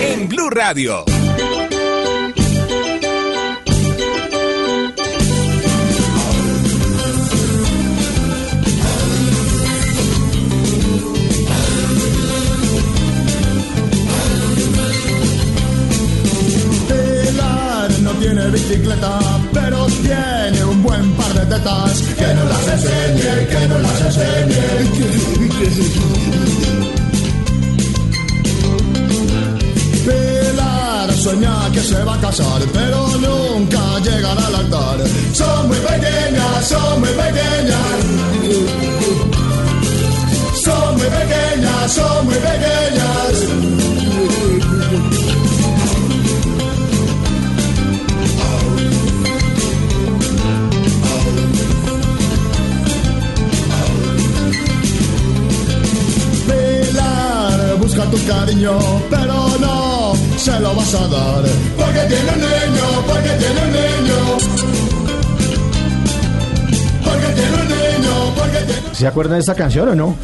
En Blue Radio. Tiene bicicleta, pero tiene un buen par de tetas. Que no las enseñe, que no las enseñe. Pilar sueña que se va a casar, pero nunca llegará al altar. Son muy pequeñas, son muy pequeñas. Son muy pequeñas, son muy pequeñas. Tu cariño, pero no se lo vas a dar. Porque tiene un niño, porque tiene un niño. Porque tiene un niño, porque tiene ¿Se acuerdan de esta canción o no?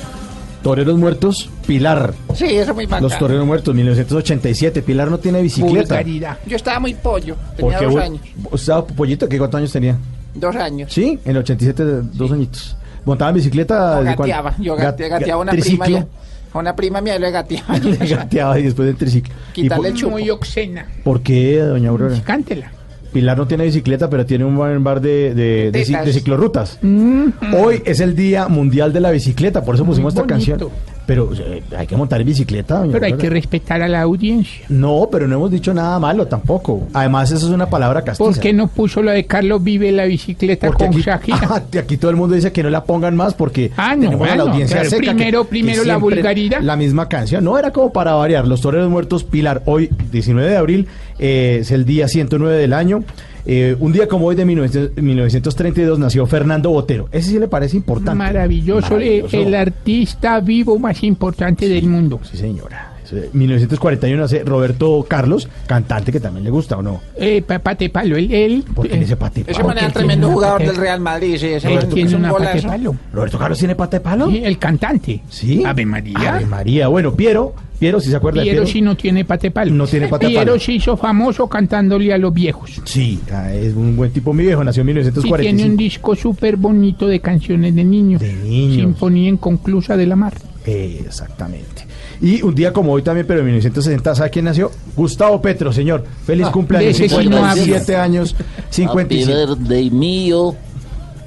Toreros Muertos, Pilar. Sí, eso es muy bacano. Los Toreros Muertos, 1987. Pilar no tiene bicicleta. Vulgaridad. Yo estaba muy pollo, tenía Porque dos vos- años. vos estaba pollito, ¿qué cuántos años tenía? Dos años. Sí, en el 87, dos añitos. ¿Montaba en bicicleta? No, gateaba, yo Gat- gateaba, gateaba una triciclo. prima. A una prima mía le gateaba. Le gateaba y después en triciclo. ¿Y Quitarle el chupo. Muy obscena. por qué, doña Aurora? Cántela. Pilar no tiene bicicleta, pero tiene un buen bar de, de, de, ci- Tetas. de ciclorrutas. Hoy es el Día Mundial de la Bicicleta, por eso pusimos esta bonito. canción. Pero eh, hay que montar en bicicleta, doña Pero hay Aurora. que respetar a la audiencia. No, pero no hemos dicho nada malo tampoco. Además, eso es una palabra castiza. ¿Por qué no puso lo de Carlos Vive la bicicleta Porque con aquí, Shakira? Ah, aquí todo el mundo dice que no la pongan más porque Ah, no, tenemos a la bueno, audiencia claro, seca. que- primero- que primero la siempre vulgaridad. La misma canción. No, era como para variar. Los Toreros Muertos Pilar. Hoy, 19 de abril, eh, es el día 109 del año. Eh, un día como hoy de 1900 1932 nació Fernando Botero. Ese sí le parece importante. Maravilloso, eh, Maravilloso. el artista vivo más importante del mundo. Sí, señora. Eso de 1941 nace Roberto Carlos, cantante que también le gusta, ¿o no? Eh, pa- pate palo, él... él ¿Por qué eh, dice pate Ese palo? man era Porque tremendo jugador del Real Madrid. Sí, ese él man tiene es un una pate palo. ¿Roberto Carlos tiene pata de palo? Sí, el cantante. Sí. Ave María. Ave María. Bueno, Piero, Piero, si se acuerda Piero de sí no tiene pate palo. No tiene pate Piero palo. se hizo famoso cantándole a los viejos. Sí, es un buen tipo mi viejo, nació en Y tiene un 1945. disco súper bonito de canciones de niños. De niños. Sinfonía inconclusa de la mar. Eh, exactamente. Y un día como hoy también, pero en 1960, ¿sabe quién nació? Gustavo Petro, señor. Feliz cumpleaños. sí no 57 años, Happy 55. birthday mío.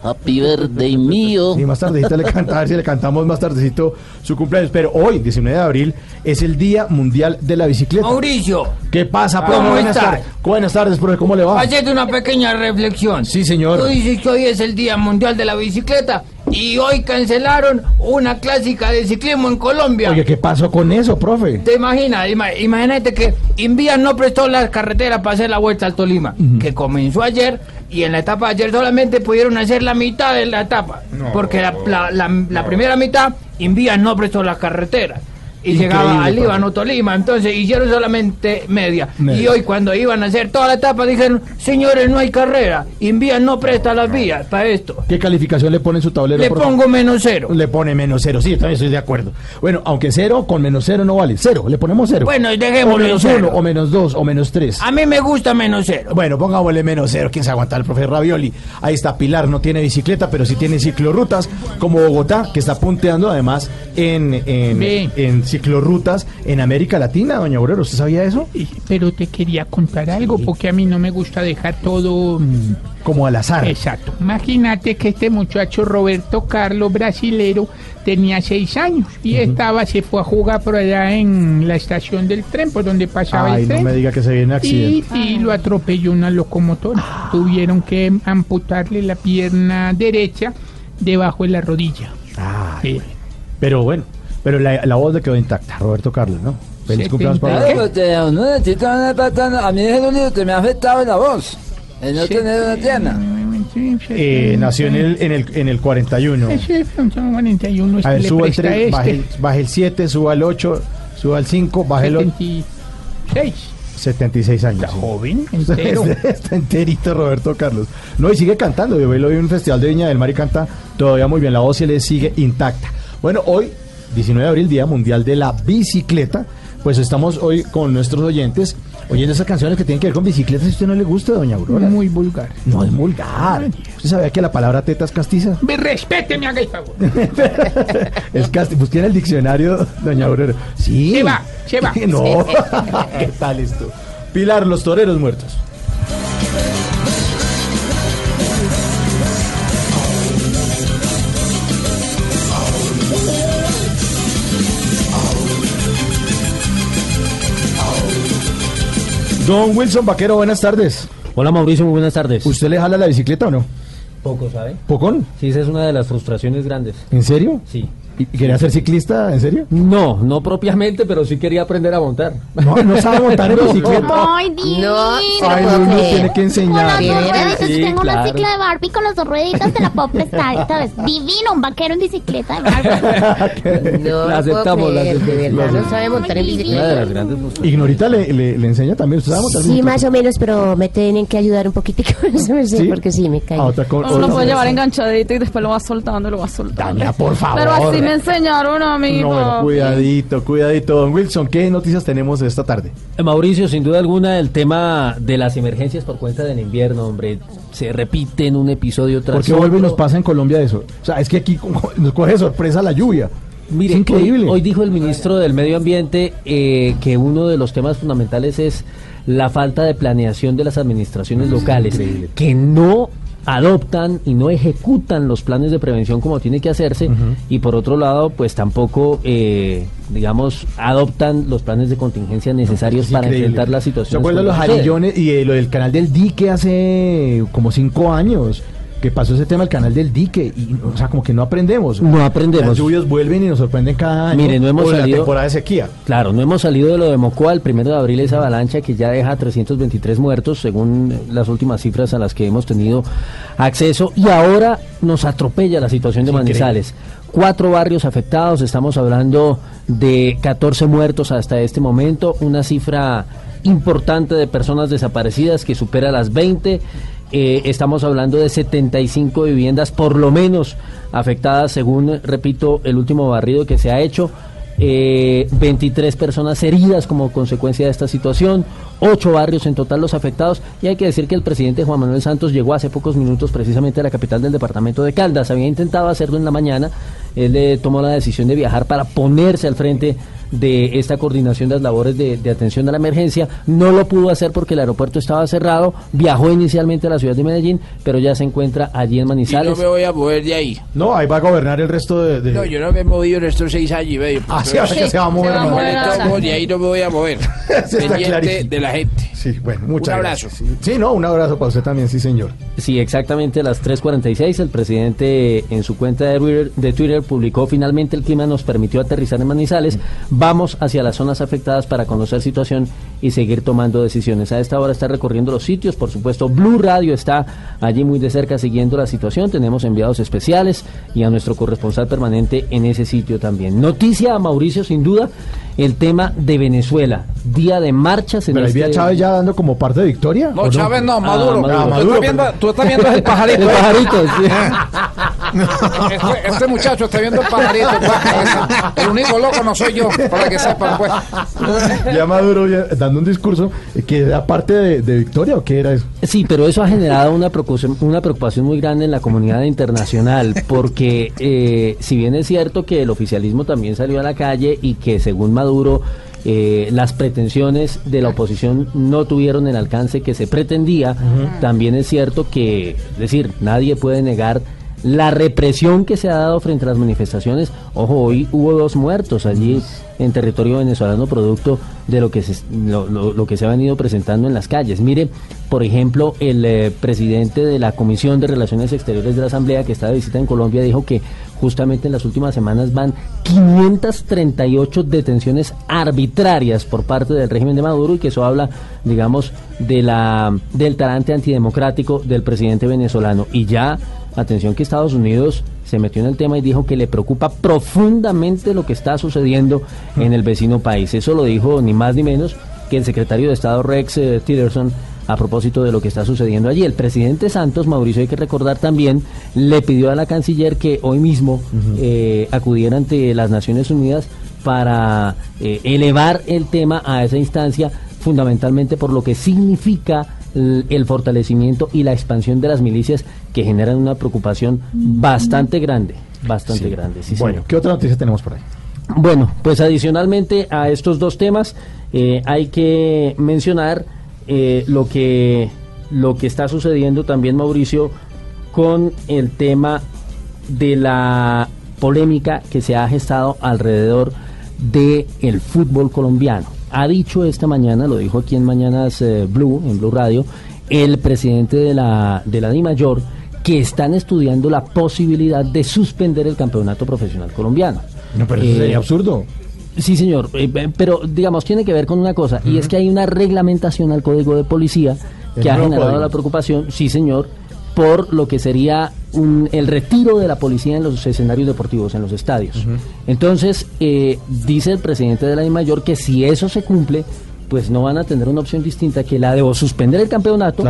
Happy birthday mío. Y más tardecito le canta, a ver si le cantamos más tardecito su cumpleaños. Pero hoy, 19 de abril, es el Día Mundial de la Bicicleta. Mauricio, ¿Qué pasa, profe? ¿Cómo Buenas tardes. Buenas tardes, profe. ¿Cómo le va? hacete una pequeña reflexión. Sí, señor. Tú dices que hoy es el Día Mundial de la Bicicleta y hoy cancelaron una clásica de ciclismo en Colombia. Oye, ¿qué pasó con eso, profe? ¿Te imaginas? Ima- imagínate que Invías no prestó las carreteras para hacer la vuelta al Tolima, que comenzó ayer y en la etapa de ayer solamente pudieron hacer la mitad de la etapa, porque la, la- la- la primera mitad Invías no prestó las carreteras. Y llegaba al. Líbano, Tolima, entonces hicieron solamente media. Media. Y hoy cuando iban a hacer toda la etapa dijeron, señores, no hay carrera, Invías no presta las vías para esto. ¿Qué calificación le pone en su tablero? Le favor? pongo menos cero. Le pone menos cero, sí, también estoy de acuerdo. Bueno, aunque cero, con menos cero no vale. Cero, le ponemos cero. Bueno, y o menos cero. uno, o menos dos, o menos tres. A mí me gusta menos cero. Bueno, pongámosle menos cero. ¿Quién se aguanta? El profe Ravioli. Ahí está Pilar, no tiene bicicleta, pero sí tiene ciclorrutas, como Bogotá, que está punteando además en, en, en ciclorrutas en América Latina, doña Aurora. ¿Usted sabía eso? Pero te quería contar algo porque a mí no me gusta dejar todo mm, Como al azar. exacto. Imagínate que este muchacho Roberto Carlos, brasilero, tenía seis años y estaba, se fue a jugar por allá en la estación del tren, por donde pasaba Ay, el no tren. me diga que se viene y, accidente. y lo atropelló una locomotora. Tuvieron que amputarle la pierna derecha debajo de la rodilla. Ay, Sí. bueno. Pero bueno, pero la, la voz le quedó intacta, Roberto Carlos, ¿no? Feliz cumpleaños para Setenta- usted. A mí es el único que me ha afectado la voz. El no tener una pierna. Eh, nació en el, en el, en el 41. Ese son 41 es A ver, le suba el presta 3, baje, este. el- baje el 7, suba el 8, suba el 5, baje el 8. 76. 76 años. Está sí. joven, entero. Está, está enterito Roberto Carlos. No, y sigue cantando. Yo lo vi en un festival de Viña del Mar y canta todavía muy bien. La voz se le sigue intacta. Bueno, hoy, 19 de abril, Día Mundial de la Bicicleta. Pues estamos hoy con nuestros oyentes oyendo esas canciones que tienen que ver con bicicletas. Si usted no le gusta, doña Aurora. Muy vulgar. No es vulgar. ¿Usted sabía que la palabra teta es castiza? Me respete, me haga el favor. Es castiza. Busque en el diccionario, doña Aurora. Sí. Se va, se va. No. ¿Qué tal esto? Pilar, los toreros muertos. Don Wilson Vaquero, buenas tardes. Hola Mauricio, muy buenas tardes. ¿Usted le jala la bicicleta o no? Poco, ¿sabe? ¿Pocón? Sí, esa es una de las frustraciones grandes. ¿En serio? Sí. ¿Y quería ser ciclista? ¿En serio? No, no propiamente, pero sí quería aprender a montar. No, no sabe montar en bicicleta. Ay, divino. Ay, no, no tiene que Con enseñar. las dos rueditas, Sí, tengo una claro. cicla de Barbie con las dos rueditas, te la puedo prestar, ¿sabes? Divino, un vaquero en bicicleta de Barbie. No, La puedo aceptamos, la creer, de aceptamos. verdad, no sabe montar en Una bicicleta. Ignorita le, le, le enseña también. ¿Usted sabe montar Sí, más o menos, pero me tienen que ayudar un poquitico con eso, sí, porque sí, me cae. A otra co- Uno lo puede llevar enganchadito y después lo va soltando, lo va soltando. Tania, por favor. Pero así me enseñaron a mí, No, bueno, cuidadito, cuidadito. Don Wilson, ¿qué noticias tenemos esta tarde? Eh, Mauricio, sin duda alguna, el tema de las emergencias por cuenta del invierno, hombre, se repite en un episodio tras ¿Por qué vuelve y nos pasa en Colombia eso? O sea, es que aquí nos coge de sorpresa la lluvia. Mire, es increíble. Hoy, hoy dijo el ministro del Medio Ambiente eh, que uno de los temas fundamentales es la falta de planeación de las administraciones locales, que no adoptan y no ejecutan los planes de prevención como tiene que hacerse y por otro lado pues tampoco eh, digamos adoptan los planes de contingencia necesarios Es para increíble. enfrentar la situación ¿Se acuerdan los jarillones y eh, lo del canal del dique hace como cinco años? Que pasó ese tema del canal del dique y, o sea, como que no aprendemos. No aprendemos. Las lluvias vuelven y nos sorprenden cada año. Mire, no hemos o de la salido- temporada de sequía. Claro, no hemos salido de lo de Mocoa el primero de abril, esa avalancha que ya deja 323 muertos, según las últimas cifras a las que hemos tenido acceso, y ahora nos atropella la situación de increíble. Manizales. Cuatro barrios afectados, estamos hablando de 14 muertos hasta este momento, una cifra importante de personas desaparecidas que supera las 20. Eh, estamos hablando de 75 viviendas por lo menos afectadas según, repito, el último barrido que se ha hecho. Eh, 23 personas heridas como consecuencia de esta situación, 8 barrios en total los afectados y hay que decir que el presidente Juan Manuel Santos llegó hace pocos minutos precisamente a la capital del departamento de Caldas, había intentado hacerlo en la mañana, él eh, tomó la decisión de viajar para ponerse al frente de esta coordinación de las labores de, de atención a la emergencia, no lo pudo hacer porque el aeropuerto estaba cerrado, viajó inicialmente a la ciudad de Medellín, pero ya se encuentra allí en Y Manizales. no me voy a mover de ahí. No, ahí va a gobernar el resto de... de- No, yo no me he movido en estos seis años y medio. Ah, sí, ahora que se va a mover. va a hermano. mover. De ahí no me voy a mover. De la gente. Sí, bueno, muchas Un abrazo. gracias. Sí, Sí, no, un abrazo para usted también, sí, señor. Sí, exactamente a las 3.46 el presidente en su cuenta de Twitter, de Twitter publicó finalmente el clima nos permitió aterrizar en Manizales. Vamos hacia las zonas afectadas para conocer situación y seguir tomando decisiones. A esta hora está recorriendo los sitios, por supuesto Blue Radio está allí muy de cerca siguiendo la situación. Tenemos enviados especiales y a nuestro corresponsal permanente en ese sitio también. Noticia a Mauricio sin duda el tema de Venezuela. Día de marchas en Pero este- Chávez ya dando como parte de victoria. No, ¿o Chávez no, Maduro. Maduro. Ah, Tú, Maduro, estás viendo, perdón. tú estás viendo el pajarito. El ¿eh? pajarito, sí. Este, este muchacho está viendo el pajarito. pues. El único loco no soy yo, para que sepan, pues. Ya Maduro ya dando un discurso que era parte de, de victoria o qué era eso. Sí, pero eso ha generado una preocupación, una preocupación muy grande en la comunidad internacional, porque eh, si bien es cierto que el oficialismo también salió a la calle y que según Maduro eh, las pretensiones de la oposición no tuvieron el alcance que se pretendía, también es cierto que, es decir, nadie puede negar la represión que se ha dado frente a las manifestaciones. Ojo, hoy hubo dos muertos allí en territorio venezolano producto de lo que se, lo, lo- lo que se ha venido presentando en las calles. Mire, por ejemplo, el eh, presidente de la Comisión de Relaciones Exteriores de la Asamblea que está de visita en Colombia dijo que justamente en las últimas semanas van 538 detenciones arbitrarias por parte del régimen de Maduro y que eso habla, digamos, de la del talante antidemocrático del presidente venezolano y ya Atención que Estados Unidos se metió en el tema y dijo que le preocupa profundamente lo que está sucediendo en el vecino país. Eso lo dijo ni más ni menos que el secretario de Estado Rex eh, Tillerson a propósito de lo que está sucediendo allí. El presidente Santos, Mauricio, hay que recordar también, le pidió a la canciller que hoy mismo eh, acudiera ante las Naciones Unidas para eh, elevar el tema a esa instancia, fundamentalmente por lo que significa el fortalecimiento y la expansión de las milicias que generan una preocupación bastante grande, bastante grande. sí, Bueno, señor. ¿qué otra noticia tenemos por ahí? Bueno, pues adicionalmente a estos dos temas eh, hay que mencionar eh, lo que lo que está sucediendo también Mauricio con el tema de la polémica que se ha gestado alrededor de el fútbol colombiano. Ha dicho esta mañana, lo dijo aquí en Mañanas eh, Blue, en Blue Radio, el presidente de la de la DIMAYOR que están estudiando la posibilidad de suspender el campeonato profesional colombiano. No, pero eso Eh, sería absurdo. Sí, señor, eh, pero digamos, tiene que ver con una cosa, y es que hay una reglamentación al Código de Policía El que ha generado código. la preocupación, sí, señor, por lo que sería un- el retiro de la policía en los escenarios deportivos, en los estadios. Entonces, eh, dice el presidente de la DIMAYOR que si eso se cumple, pues no van a tener una opción distinta que la de o suspender el campeonato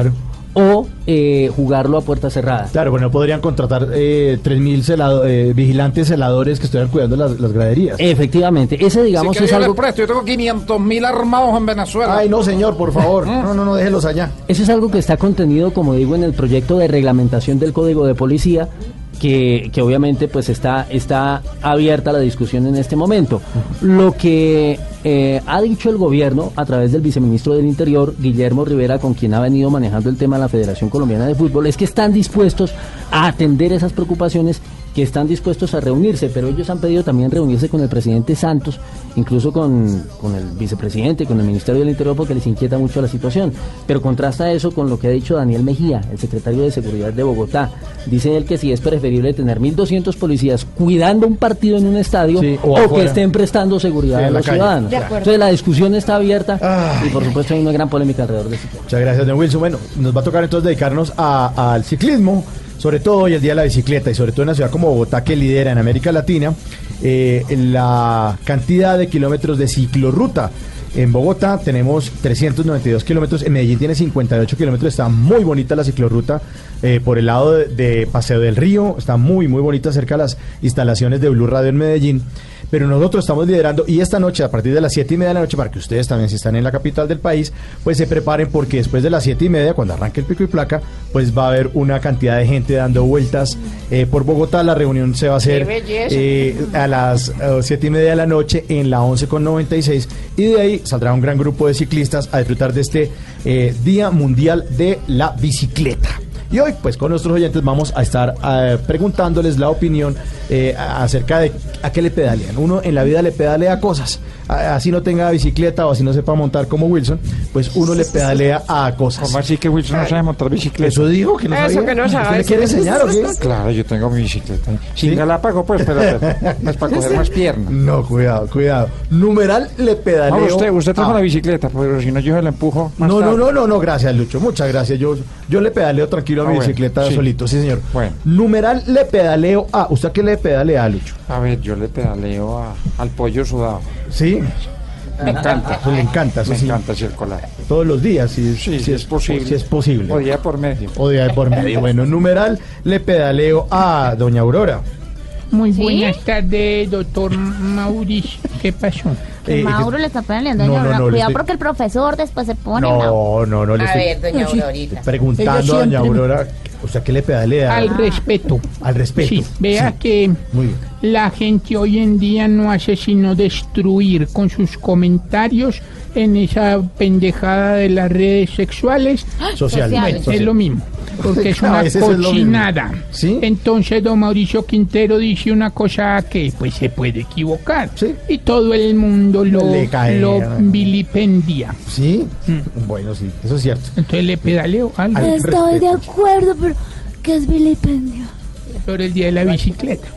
o eh, jugarlo a puerta cerrada. Claro, bueno, podrían contratar eh, 3.000 celado- eh, vigilantes celadores que estuvieran cuidando las, las graderías. Efectivamente, ese digamos quiere, es algo... presto, yo tengo 500 mil armados en Venezuela. Ay, no, señor, por favor. No, no, no, déjelos allá. Eso es algo que está contenido, como digo, en el proyecto de reglamentación del Código de Policía, que, que obviamente pues está, está abierta la discusión en este momento. Lo que eh, ha dicho el gobierno a través del viceministro del Interior, Guillermo Rivera, con quien ha venido manejando el tema de la Federación Colombiana de Fútbol, es que están dispuestos a atender esas preocupaciones que están dispuestos a reunirse, pero ellos han pedido también reunirse con el presidente Santos, incluso con, con el vicepresidente, con el Ministerio del Interior, porque les inquieta mucho la situación. Pero contrasta eso con lo que ha dicho Daniel Mejía, el secretario de Seguridad de Bogotá. Dice él que sí es preferible tener 1.200 policías cuidando un partido en un estadio Sí, o o, que estén prestando seguridad Sí, a en la los calle. ciudadanos. Entonces la discusión está abierta Ay. y por supuesto hay una gran polémica alrededor de eso. Muchas gracias, don Wilson. Bueno, nos va a tocar entonces dedicarnos a- al ciclismo, sobre todo hoy el Día de la Bicicleta y sobre todo en una ciudad como Bogotá que lidera en América Latina eh, la cantidad de kilómetros de ciclorruta. En Bogotá tenemos 392 kilómetros, en Medellín tiene 58 kilómetros, está muy bonita la ciclorruta eh, por el lado de, de Paseo del Río, está muy, muy bonita cerca de las instalaciones de Blue Radio en Medellín. Pero nosotros estamos liderando y esta noche, a partir de las 7 y media de la noche, para que ustedes también, si están en la capital del país, pues se preparen porque después de las 7 y media, cuando arranque el pico y placa, pues va a haber una cantidad de gente dando vueltas eh, por Bogotá. La reunión se va a hacer eh, a las eh, 7 y media de la noche en la 11 con 96 y de ahí saldrá un gran grupo de ciclistas a disfrutar de este eh, Día Mundial de la Bicicleta. Y hoy, pues con nuestros oyentes vamos a estar eh, preguntándoles la opinión eh, acerca de a qué le pedalean. Uno en la vida le pedalea cosas. Así no tenga bicicleta o así no sepa montar como Wilson, pues uno le pedalea a cosas. ¿Cómo así que Wilson no sabe montar bicicleta? Eso digo que no Eso sabía. que no ¿Usted sabe. me quiere enseñar o qué? Claro, yo tengo mi bicicleta. Sin ¿Sí? galápago, pues, pero no es para coger más piernas. No, cuidado, cuidado. Numeral le pedaleo. No, usted, usted trajo a- la bicicleta, pero si no, yo se la empujo. más No, no, tarde. no, no, no, gracias, Lucho. Muchas gracias. Yo, yo le pedaleo tranquilo a Ah, mi bueno, bicicleta sí. solito, sí, señor. Bueno. Numeral le pedaleo a. ¿Usted qué le pedalea, Lucho? A ver, yo le pedaleo a- al pollo sudado. Sí. Me encanta. Eso le encanta, eso Me sí. encanta circular. Todos los días, si, Sí, si si es posible. Si es posible. O día por medio. O día por medio. Bueno, numeral le pedaleo a doña Aurora. Muy ¿Sí? buenas tardes, doctor Mauricio. ¿Qué pasó? Que Eh, Mauro le está peleando a no, doña no, Aurora. no, le Cuidado estoy- porque el profesor después se pone. No, no, no le A estoy ver, doña Aurorita. preguntando a doña Aurora. ¿Usted a qué le pedalea? Al respeto. Al respeto. Sí, vea Sí. que Muy bien. La gente hoy en día no hace sino destruir con sus comentarios en esa pendejada de las redes sexuales. Social. Sociales. Bueno, es lo mismo, porque es una veces es lo mismo. cochinada. ¿Sí? Entonces, don Mauricio Quintero dice una cosa que pues se puede equivocar. Sí. Y todo el mundo lo, Le cae, lo ¿no? vilipendia. ¿Sí? Bueno, sí, eso es cierto. Entonces le pedaleo algo Al Estoy de respeto. acuerdo, pero ¿qué es vilipendio? sobre el día de la bicicleta.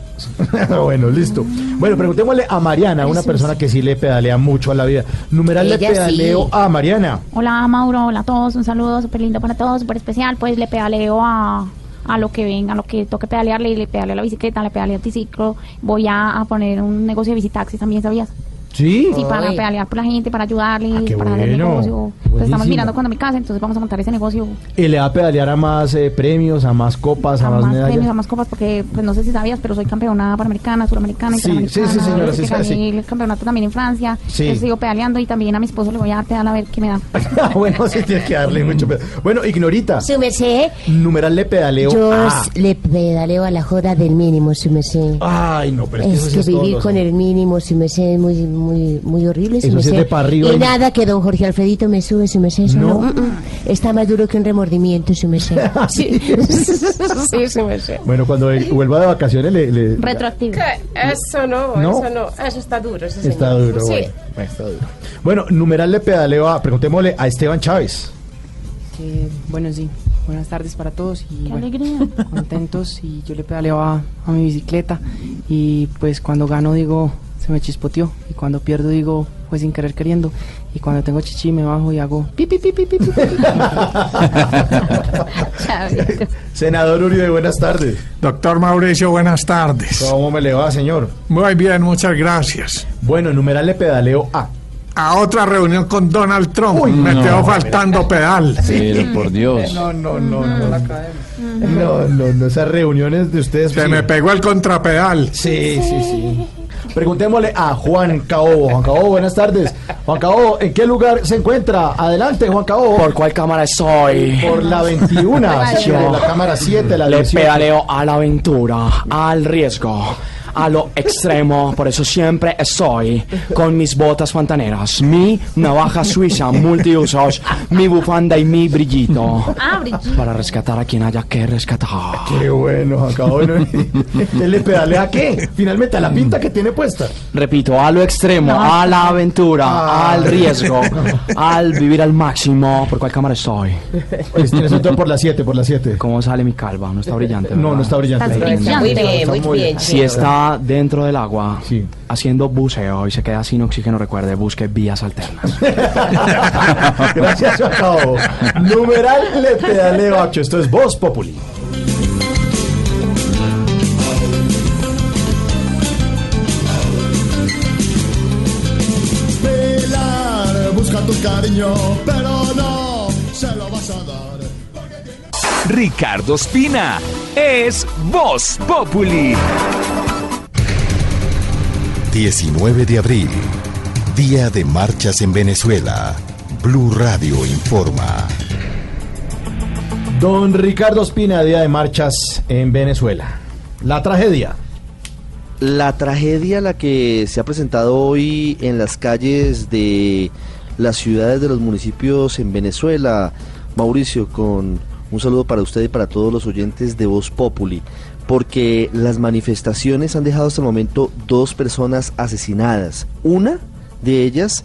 bueno, listo. Bueno, preguntémosle a Mariana, una persona que sí le pedalea mucho a la vida. Numeral le Ella pedaleo a Mariana. Hola Mauro, hola a todos, un saludo súper lindo para todos, súper especial. Pues le pedaleo a, a lo que venga, a lo que toque pedalearle, le pedaleo a la bicicleta, le pedaleo a anticiclo. Voy a, a poner un negocio de visitaxis también, ¿sabías? ¿Sí? Sí, para Ay. pedalear por la gente, para ayudarles, qué para hacer bueno. negocio. Pues estamos Buenísimo. mirando cuando mi casa, entonces vamos a montar ese negocio ¿Y le va a pedalear a más eh, premios, a más copas, a, a más, más medallas? premios, a más copas, porque pues no sé si sabías, pero soy campeona panamericana, suramericana, Sí, interamericana. sí, sí, señora, sí, sabe, sí. gané el campeonato también en Francia. Sí. Yo sigo pedaleando y también a mi esposo le voy a dar pedal a ver qué me da. Ah, bueno, sí tiene que darle mucho pedal. Bueno, Ignorita, Su merced, numeral le pedaleo yo a... s- le pedaleo a la joda del mínimo, su merced. Ay, no, pero es que es eso sí que es todo vivir lo- con el mínimo, su merced, es muy, muy, muy horrible, su Eso sí es merced. de pa' arriba y y- nada que don Jorge Alfredito me sube, su merced, eso ¿No? no. mm, mm. Está más duro que un remordimiento, su merced. sí, sí, su merced. Bueno, cuando él vuelva de vacaciones le... le- Retroactivo. Eso no, ¿No? eso no, eso está duro, ese Está señor. duro, Sí. bueno, está duro. Bueno, numeral le pedaleo a... Preguntémosle a Esteban Chávez. Eh, bueno, sí. Buenas tardes para todos y Qué bueno, alegría. contentos y yo le pedaleo a, a mi bicicleta y pues cuando gano digo se me chispoteó y cuando pierdo digo pues sin querer queriendo y cuando tengo chichi me bajo y hago pi pi pi pi pi, pi, pi. Senador Uribe, buenas tardes. Doctor Mauricio, buenas tardes. ¿Cómo me le va, señor? Muy bien, muchas gracias. Bueno, numeral le pedaleo a... A otra reunión con Donald Trump. Uy, me no, quedó faltando pedal. Pero por Dios. No, no, no, no. No, no, no, esas reuniones de ustedes... Se sí. me pegó el contrapedal. Sí, sí, sí. Preguntémosle a Juan Caobo. Juan Caobo, buenas tardes. Juan Caobo, ¿en qué lugar se encuentra? Adelante, Juan Caobo. ¿Por cuál cámara estoy? Por la 21, Yo por la cámara 7, la Le 18. pedaleo a la aventura, al riesgo, a lo extremo. Por eso siempre estoy con mis botas pantaneras, mi navaja suiza multiusos, mi bufanda y mi brillito. Ah, Brigitte. Para rescatar a quien haya que rescatar. Qué bueno, Juan Caobo. Bueno, ¿Él le pedalea qué? Finalmente, a la pinta que tiene Repito, a lo extremo, No. a la aventura, Ah. al riesgo, al vivir al máximo. ¿Por cuál cámara estoy? Tienes otro por la 7, por la 7. ¿Cómo sale mi calva? No está brillante. No, ¿verdad? no está brillante. Estás Está brillante. Muy bien, muy bien. Si está dentro del agua, Sí. haciendo buceo y se queda sin oxígeno, recuerde, busque vías alternas. Gracias, Juan Caobo. Numeral le pedaleo a 8. Esto es Voz Populi. Cariño, pero no se lo vas a dar. Ricardo Espina es Voz Populi. 19 de abril, Día de Marchas en Venezuela. Blue Radio informa. Don Ricardo Espina, día de marchas en Venezuela. La tragedia. La tragedia la que se ha presentado hoy en las calles de las ciudades de los municipios en Venezuela, Mauricio, con un saludo para usted y para todos los oyentes de Voz Populi, porque las manifestaciones han dejado hasta el momento dos personas asesinadas. Una de ellas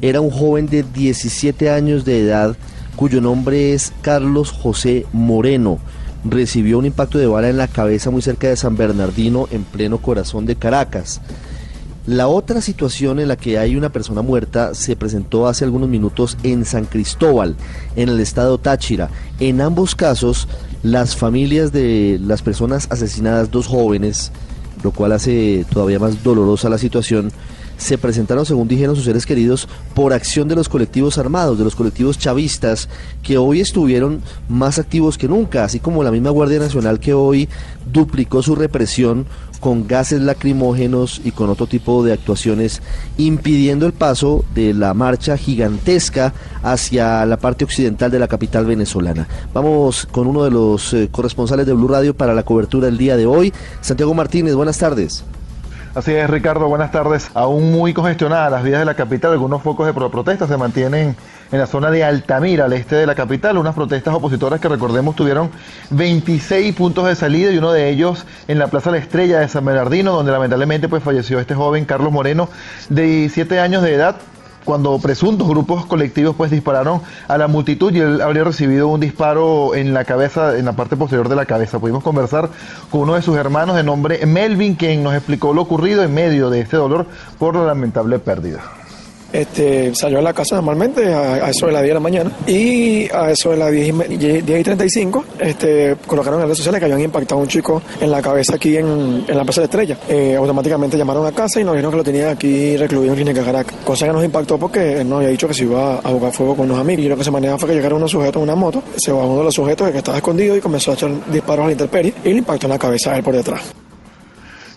era un joven de 17 años de edad cuyo nombre es Carlos José Moreno. Recibió un impacto de bala en la cabeza muy cerca de San Bernardino, en pleno corazón de Caracas. La otra situación en la que hay una persona muerta se presentó hace algunos minutos en San Cristóbal, en el estado Táchira. En ambos casos, las familias de las personas asesinadas, dos jóvenes, lo cual hace todavía más dolorosa la situación, se presentaron, según dijeron sus seres queridos, por acción de los colectivos armados, de los colectivos chavistas, que hoy estuvieron más activos que nunca, así como la misma Guardia Nacional que hoy duplicó su represión con gases lacrimógenos y con otro tipo de actuaciones, impidiendo el paso de la marcha gigantesca hacia la parte occidental de la capital venezolana. Vamos con uno de los eh, corresponsales de Blue Radio para la cobertura del día de hoy. Santiago Martínez, buenas tardes. Así es, Ricardo, buenas tardes. Aún muy congestionadas las vías de la capital, algunos focos de pro- protesta se mantienen en la zona de Altamira, al este de la capital, unas protestas opositoras que recordemos tuvieron 26 puntos de salida y uno de ellos en la Plaza La Estrella de San Bernardino, donde lamentablemente pues falleció este joven Carlos Moreno de 17 años de edad cuando presuntos grupos colectivos pues dispararon a la multitud y él habría recibido un disparo en la cabeza, en la parte posterior de la cabeza. Pudimos conversar con uno de sus hermanos de nombre Melvin, quien nos explicó lo ocurrido en medio de este dolor por la lamentable pérdida. Este, salió a la casa normalmente a, a eso de las 10 de la mañana y a eso de las 10 y, me- 10 y 35 este, colocaron en redes sociales que habían impactado a un chico en la cabeza aquí en, en la Plaza de la Estrella. Eh, automáticamente llamaron a casa y nos dijeron que lo tenían aquí recluido en Clínica Caracas. Cosa que nos impactó porque él nos había dicho que se iba a jugar fuego con unos amigos y lo que se manejaba fue que llegaron unos sujetos en una moto, se bajó uno de los sujetos que estaba escondido y comenzó a echar disparos a la y le impactó en la cabeza a él por detrás.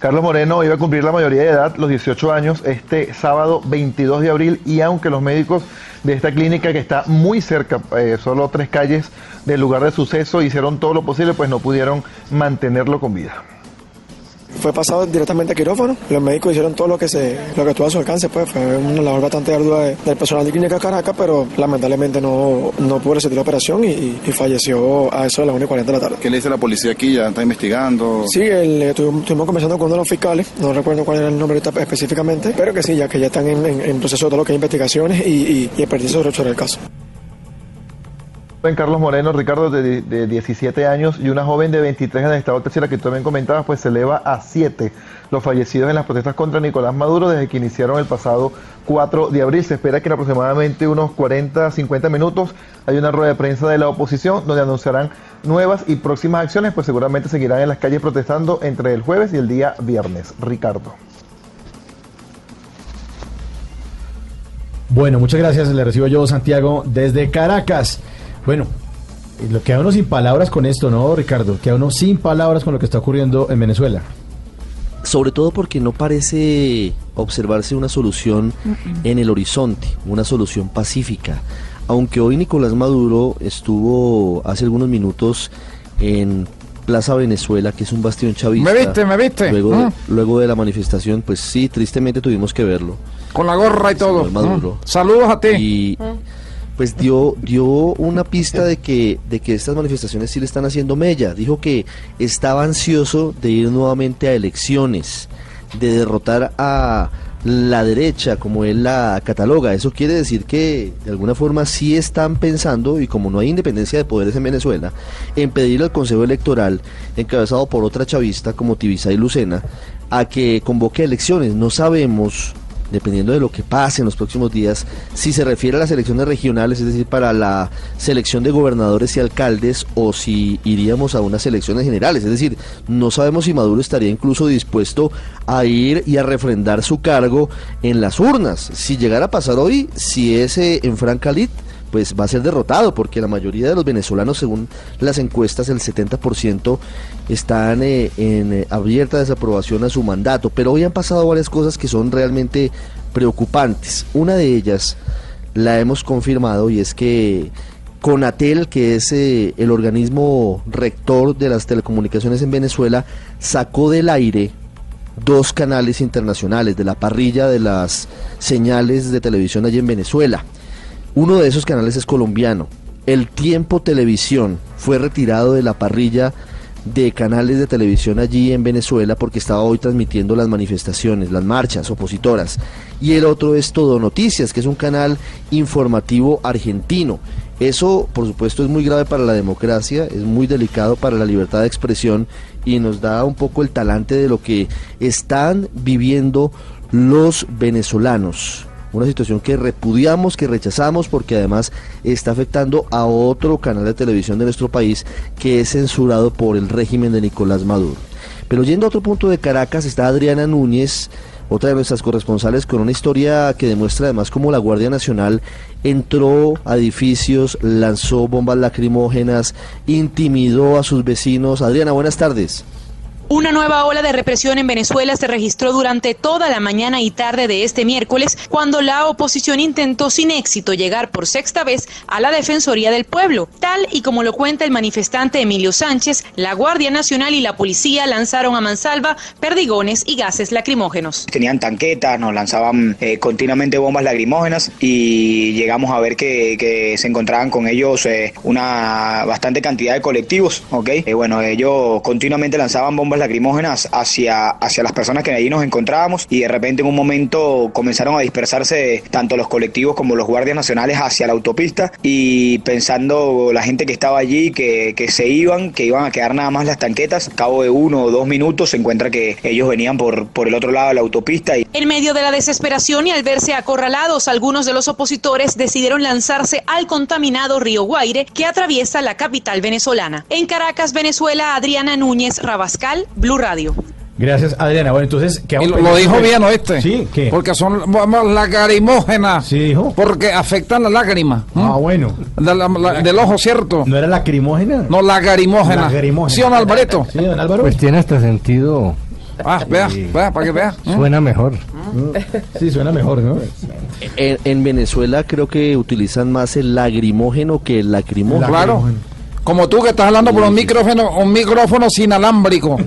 Carlos Moreno iba a cumplir la mayoría de edad, los 18 años, este sábado 22 de abril y aunque los médicos de esta clínica que está muy cerca, eh, solo tres calles del lugar de suceso, hicieron todo lo posible, pues no pudieron mantenerlo con vida. Fue pasado directamente a quirófano. Los médicos hicieron todo lo que se, lo que estuvo a su alcance, pues fue una labor bastante ardua de- del personal de Clínica Caracas, pero lamentablemente no, no pudo resistir la operación y, falleció a eso de las 1 y 40 de la tarde. ¿Qué le dice la policía aquí? ¿Ya está investigando? Sí, el, estuvimos, estuvimos conversando con uno de los fiscales, no recuerdo cuál era el nombre específicamente, pero que sí, ya que ya están en, en- en proceso de todo lo que hay investigaciones y, y, y expertise sobre, sobre el caso. En Carlos Moreno, Ricardo, de, de 17 años y una joven de 23 en el estado tercera que tú también comentabas, pues se eleva a 7 los fallecidos en las protestas contra Nicolás Maduro desde que iniciaron el pasado 4 de abril. Se espera que en aproximadamente unos 40, 50 minutos hay una rueda de prensa de la oposición donde anunciarán nuevas y próximas acciones, pues seguramente seguirán en las calles protestando entre el jueves y el día viernes. Ricardo. Bueno, muchas gracias. Le recibo yo, Santiago, desde Caracas. Bueno, eh, lo queda uno sin palabras con esto, ¿no, Ricardo? Queda uno sin palabras con lo que está ocurriendo en Venezuela. Sobre todo porque no parece observarse una solución en el horizonte, una solución pacífica. Aunque hoy Nicolás Maduro estuvo hace algunos minutos en Plaza Venezuela, que es un bastión chavista. ¿Me viste, me viste? Luego, de, Ah. luego de la manifestación, pues sí, tristemente tuvimos que verlo. Con la gorra y todo. Mm. Saludos a ti. Y pues dio, dio una pista de que, de que estas manifestaciones sí le están haciendo mella. Dijo que estaba ansioso de ir nuevamente a elecciones, de derrotar a la derecha, como él la cataloga. Eso quiere decir que de alguna forma sí están pensando, y como no hay independencia de poderes en Venezuela, en pedir al Consejo Electoral, encabezado por otra chavista como Tibisay Lucena, a que convoque elecciones. No sabemos dependiendo de lo que pase en los próximos días, si se refiere a las elecciones regionales, es decir, para la selección de gobernadores y alcaldes, o si iríamos a unas elecciones generales. Es decir, no sabemos si Maduro estaría incluso dispuesto a ir y a refrendar su cargo en las urnas. Si llegara a pasar hoy, si es eh, en Francalit, pues va a ser derrotado, porque la mayoría de los venezolanos, según las encuestas, el 70% están eh, en eh, abierta desaprobación a su mandato. Pero hoy han pasado varias cosas que son realmente preocupantes. Una de ellas la hemos confirmado y es que Conatel, que es eh, el organismo rector de las telecomunicaciones en Venezuela, sacó del aire dos canales internacionales de la parrilla de las señales de televisión allí en Venezuela. Uno de esos canales es colombiano. El Tiempo Televisión fue retirado de la parrilla de canales de televisión allí en Venezuela porque estaba hoy transmitiendo las manifestaciones, las marchas opositoras. Y el otro es Todo Noticias, que es un canal informativo argentino. Eso, por supuesto, es muy grave para la democracia, es muy delicado para la libertad de expresión y nos da un poco el talante de lo que están viviendo los venezolanos. Una situación que repudiamos, que rechazamos, porque además está afectando a otro canal de televisión de nuestro país que es censurado por el régimen de Nicolás Maduro. Pero yendo a otro punto de Caracas está Adriana Núñez, otra de nuestras corresponsales, con una historia que demuestra además cómo la Guardia Nacional entró a edificios, lanzó bombas lacrimógenas, intimidó a sus vecinos. Adriana, buenas tardes. Una nueva ola de represión en Venezuela se registró durante toda la mañana y tarde de este miércoles, cuando la oposición intentó sin éxito llegar por sexta vez a la Defensoría del Pueblo. Tal y como lo cuenta el manifestante Emilio Sánchez, la Guardia Nacional y la policía lanzaron a mansalva perdigones y gases lacrimógenos. Tenían tanquetas, nos lanzaban eh, continuamente bombas lacrimógenas y llegamos a ver que, se encontraban con ellos eh, una bastante cantidad de colectivos, ¿ok? Eh, bueno, ellos continuamente lanzaban bombas bombas lacrimógenas hacia, hacia las personas que allí nos encontrábamos y de repente en un momento comenzaron a dispersarse tanto los colectivos como los guardias nacionales hacia la autopista y pensando la gente que estaba allí que, que se iban, que iban a quedar nada más las tanquetas, a cabo de uno o dos minutos se encuentra que ellos venían por, por el otro lado de la autopista y En medio de la desesperación y al verse acorralados, algunos de los opositores decidieron lanzarse al contaminado río Guaire que atraviesa la capital venezolana. En Caracas, Venezuela, Adriana Núñez Rabascal, Blue Radio. Gracias, Adriana. Bueno, entonces, ¿qué lo, lo dijo bien, ¿oíste? Sí, ¿qué? Porque son vamos, lacrimógenas. Sí, dijo. Porque afectan la lágrima. Ah, bueno. De la- la- del ojo, ¿cierto? ¿No era lacrimógena? No, lacrimógena. Lacrimógena. ¿Sí o no, Alvareto? Sí, don Álvaro. Pues tiene hasta sentido. Ah, vea, vea, para que vea. Suena mejor. Sí, suena mejor, ¿no? En, en Venezuela creo que utilizan más el lagrimógeno que el lacrimógeno. Claro. Como tú que estás hablando por un micrófono, un micrófono sin alámbrico.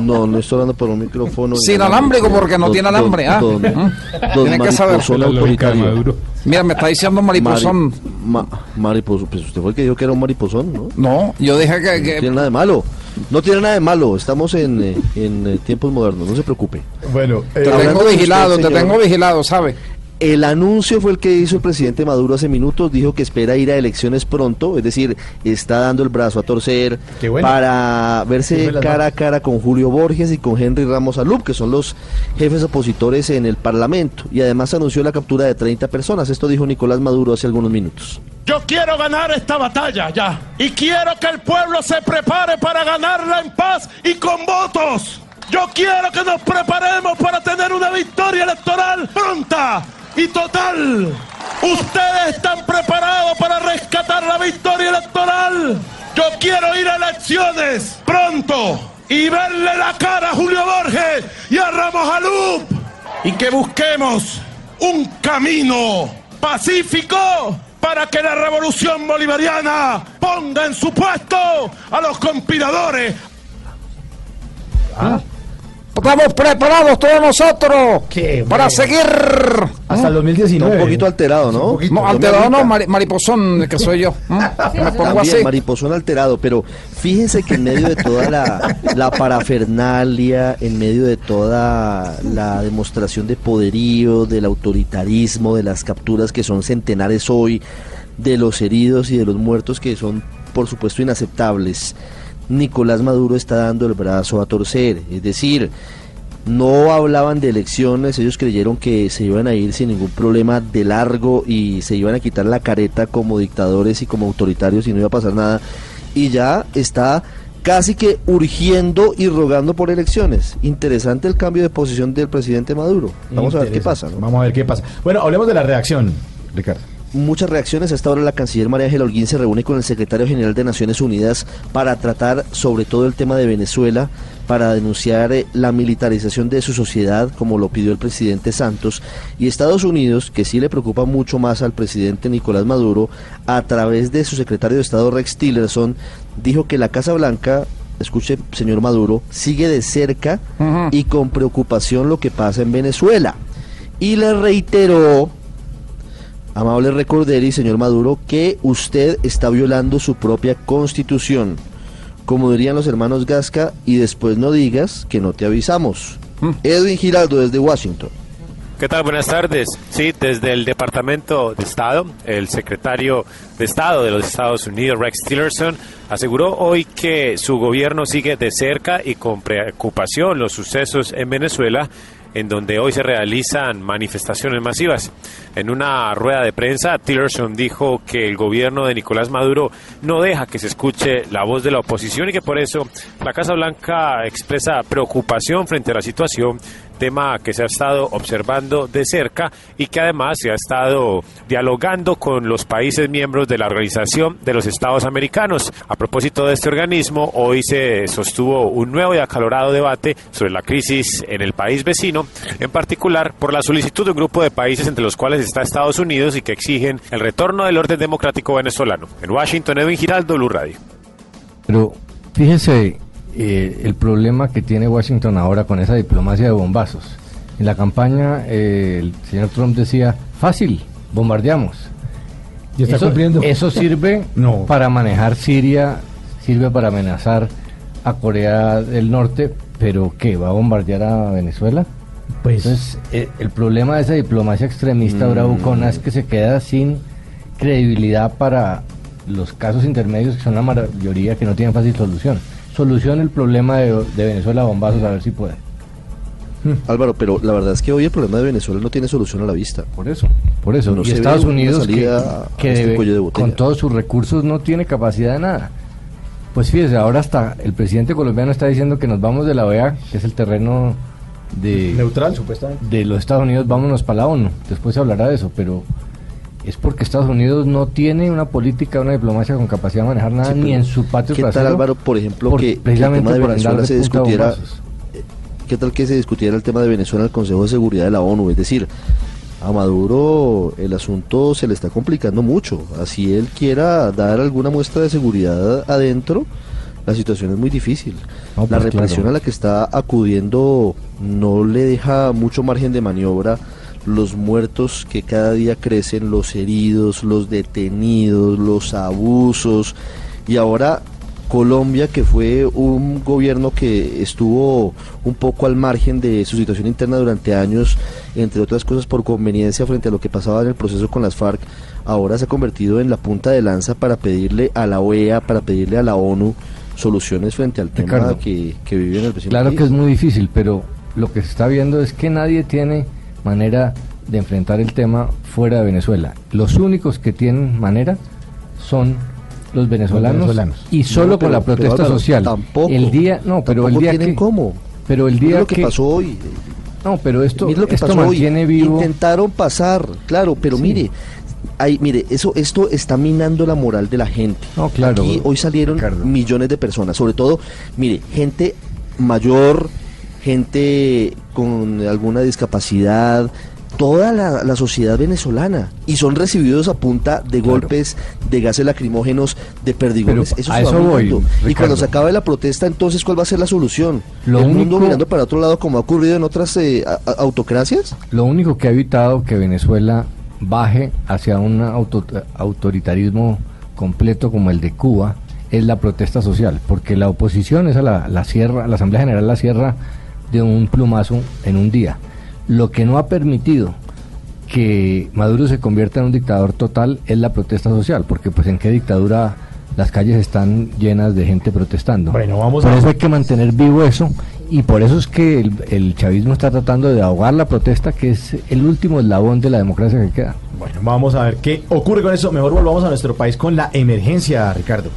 No, no estoy hablando por un micrófono. Sin alámbrico porque no tiene alambre, ¿ah? Don, ¿Mm? don Tiene que saber. Mira, me está diciendo mariposón. Mari- ma- mariposón. Pues usted fue el que dijo que era un mariposón, ¿no? No, yo dije que... No tiene nada de malo. No tiene nada de malo. Estamos en, eh, en eh, tiempos modernos. No se preocupe. Bueno, te tengo vigilado, te tengo vigilado, ¿sabe? El anuncio fue el que hizo el presidente Maduro hace minutos, dijo que espera ir a elecciones pronto, es decir, está dando el brazo a torcer bueno. para verse cara a cara con Julio Borges y con Henry Ramos Alup, que son los jefes opositores en el Parlamento. Y además anunció la captura de 30 personas. Esto dijo Nicolás Maduro hace algunos minutos. Yo quiero ganar esta batalla ya. Y quiero que el pueblo se prepare para ganarla en paz y con votos. Yo quiero que nos preparemos para tener una victoria electoral pronta y total. ¿Ustedes están preparados para rescatar la victoria electoral? Yo quiero ir a elecciones pronto y verle la cara a Julio Borges y a Ramos Alup y que busquemos un camino pacífico para que la revolución bolivariana ponga en su puesto a los conspiradores. Estamos preparados todos nosotros para seguir. Hasta el 2019. Está un poquito alterado, ¿no? No, alterado no, mari- mariposón, que soy yo. ¿Mm? Me pongo También así. mariposón alterado, pero fíjense que en medio de toda la, la parafernalia, en medio de toda la demostración de poderío, del autoritarismo, de las capturas que son centenares hoy, de los heridos y de los muertos que son, por supuesto, inaceptables, Nicolás Maduro está dando el brazo a torcer, es decir, no hablaban de elecciones, ellos creyeron que se iban a ir sin ningún problema de largo y se iban a quitar la careta como dictadores y como autoritarios y no iba a pasar nada. Y ya está casi que urgiendo y rogando por elecciones. Interesante el cambio de posición del presidente Maduro. Vamos a ver qué pasa. Interesante. Vamos a ver qué pasa. Bueno, hablemos de la reacción, Ricardo. Muchas reacciones. A esta hora la canciller María Ángela Holguín se reúne con el secretario general de Naciones Unidas para tratar sobre todo el tema de Venezuela, para denunciar eh, la militarización de su sociedad, como lo pidió el presidente Santos, y Estados Unidos, que sí le preocupa mucho más al presidente Nicolás Maduro, a través de su secretario de Estado Rex Tillerson, dijo que la Casa Blanca escuche, señor Maduro, sigue de cerca y con preocupación lo que pasa en Venezuela. Y le reiteró Amable Recorderi, señor Maduro, que usted está violando su propia constitución. Como dirían los hermanos Gasca, y después no digas que no te avisamos. Edwin Giraldo desde Washington. ¿Qué tal? Buenas tardes. Sí, desde el Departamento de Estado, el secretario de Estado de los Estados Unidos, Rex Tillerson, aseguró hoy que su gobierno sigue de cerca y con preocupación los sucesos en Venezuela, en donde hoy se realizan manifestaciones masivas. En una rueda de prensa, Tillerson dijo que el gobierno de Nicolás Maduro no deja que se escuche la voz de la oposición y que por eso la Casa Blanca expresa preocupación frente a la situación tema que se ha estado observando de cerca y que además se ha estado dialogando con los países miembros de la Organización de los Estados Americanos. A propósito de este organismo, hoy se sostuvo un nuevo y acalorado debate sobre la crisis en el país vecino, en particular por la solicitud de un grupo de países entre los cuales está Estados Unidos y que exigen el retorno del orden democrático venezolano. En Washington, Edwin Giraldo, Blue Radio. Pero fíjese eh, el problema que tiene Washington ahora con esa diplomacia de bombazos. En la campaña eh, el señor Trump decía, fácil, bombardeamos. ¿Y está eso, cumpliendo? eso sirve No. para manejar Siria, sirve para amenazar a Corea del Norte, pero ¿qué? ¿Va a bombardear a Venezuela? Pues Entonces, eh, el problema de esa diplomacia extremista Mm. bravucona es que se queda sin credibilidad para los casos intermedios, que son la mayoría que no tienen fácil solución. Solucione el problema de, de Venezuela a bombazos, a ver si puede. Álvaro, pero la verdad es que hoy el problema de Venezuela no tiene solución a la vista. Por eso. Por eso. No y Estados Unidos, que, que a este debe- cuello de con todos sus recursos, no tiene capacidad de nada. Pues fíjese, ahora hasta el presidente colombiano está diciendo que nos vamos de la OEA, que es el terreno de, neutral, supuestamente. de los Estados Unidos, vámonos para la ONU. Después se hablará de eso, pero es porque Estados Unidos no tiene una política, una diplomacia con capacidad de manejar nada, Sí, ni en su patio ¿Qué tal, Álvaro, por ejemplo, por- que, que el precisamente tema de Venezuela se discutiera? eh, ¿Qué tal que se discutiera el tema de Venezuela en el Consejo de Seguridad de la ONU? Es decir, a Maduro el asunto se le está complicando mucho. Así él quiera dar alguna muestra de seguridad adentro, la situación es muy difícil. No, la pues, represión claro. a la que está acudiendo no le deja mucho margen de maniobra. Los muertos que cada día crecen, los heridos, los detenidos, los abusos. Y ahora Colombia, que fue un gobierno que estuvo un poco al margen de su situación interna durante años, entre otras cosas por conveniencia frente a lo que pasaba en el proceso con las FARC, ahora se ha convertido en la punta de lanza para pedirle a la OEA, para pedirle a la ONU soluciones frente al tema Ricardo, que, que vive en el vecino Claro país. que es muy difícil, pero lo que se está viendo es que nadie tiene manera de enfrentar el tema fuera de Venezuela. Los únicos que tienen manera son los venezolanos, venezolanos. y solo No, con pero- la pero protesta Álvaro, social. tampoco. el día, no, pero el día tienen que cómo. pero el día lo que, pasó hoy. No, pero esto, Mire lo que esto pasó hoy. mantiene vivo. Intentaron pasar, claro, pero mire, hay, mire, eso, esto está minando la moral de la gente. No, claro, Aquí hoy salieron millones de personas, sobre todo, mire, gente mayor, gente con alguna discapacidad, toda la, la sociedad venezolana y son recibidos a punta de golpes, de gases lacrimógenos, de perdigones. Pero eso a eso voy. Y cuando se acabe la protesta, entonces, ¿cuál va a ser la solución? Lo ¿El mundo mirando para otro lado como ha ocurrido en otras eh, autocracias? Lo único que ha evitado que Venezuela baje hacia un auto- autoritarismo completo como el de Cuba es la protesta social, porque la oposición es a la, la sierra, la Asamblea General la cierra de un plumazo en un día. Lo que no ha permitido que Maduro se convierta en un dictador total es la protesta social, porque pues en qué dictadura las calles están llenas de gente protestando. Bueno, vamos por a- eso hay que mantener vivo eso y por eso es que el, el chavismo está tratando de ahogar la protesta, que es el último eslabón de la democracia que queda. Bueno, vamos a ver qué ocurre con eso. Mejor volvamos a nuestro país con la emergencia, Ricardo.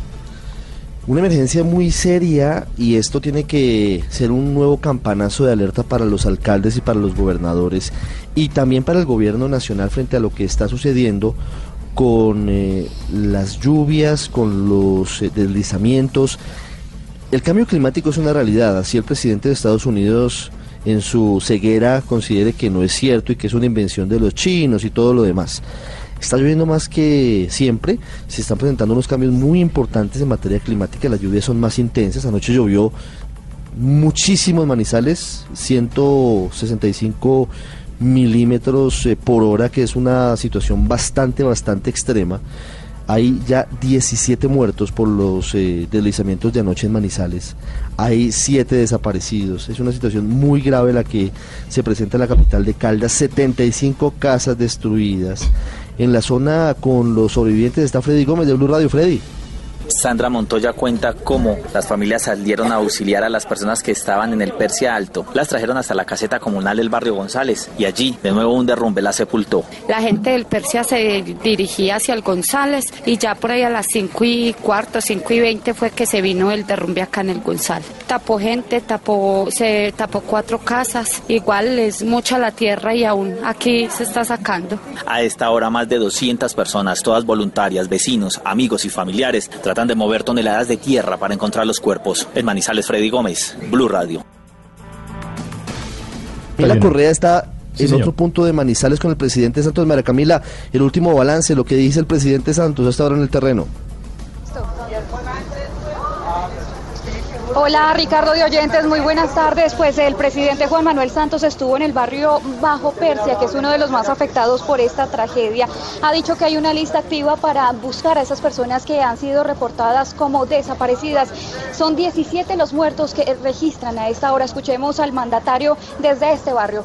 Una emergencia muy seria y esto tiene que ser un nuevo campanazo de alerta para los alcaldes y para los gobernadores y también para el gobierno nacional frente a lo que está sucediendo con eh, las lluvias, con los eh, deslizamientos. El cambio climático es una realidad, así el presidente de Estados Unidos en su ceguera considere que no es cierto y que es una invención de los chinos y todo lo demás. Está lloviendo más que siempre, se están presentando unos cambios muy importantes en materia climática, las lluvias son más intensas, anoche llovió muchísimos manizales, 165 milímetros eh, por hora, que es una situación bastante, bastante extrema. Hay ya 17 muertos por los eh, deslizamientos de anoche en Manizales. Hay 7 desaparecidos. Es una situación muy grave la que se presenta en la capital de Caldas. 75 casas destruidas. En la zona con los sobrevivientes está Freddy Gómez de Blue Radio. Freddy. Sandra Montoya cuenta cómo las familias salieron a auxiliar a las personas que estaban en el Persia Alto. Las trajeron hasta la caseta comunal del barrio González y allí de nuevo un derrumbe la sepultó. La gente del Persia se dirigía hacia el González y ya por ahí a las 5 y cuarto, 5 y 20 fue que se vino el derrumbe acá en el González. Tapó gente, tapó, se tapó cuatro casas. Igual es mucha la tierra y aún aquí se está sacando. A esta hora más de 200 personas, todas voluntarias, vecinos, amigos y familiares, tratan de mover toneladas de tierra para encontrar los cuerpos. En Manizales, Freddy Gómez, Blue Radio. La Correa está Sí, en señor. otro punto de Manizales con el presidente Santos María Camila. El último balance, lo que dice el presidente Santos hasta ahora en el terreno. Hola Ricardo de Oyentes, muy buenas tardes. Pues el presidente Juan Manuel Santos estuvo en el barrio Bajo Persia, que es uno de los más afectados por esta tragedia. Ha dicho que hay una lista activa para buscar a esas personas que han sido reportadas como desaparecidas. Son 17 los muertos que registran a esta hora. Escuchemos al mandatario desde este barrio.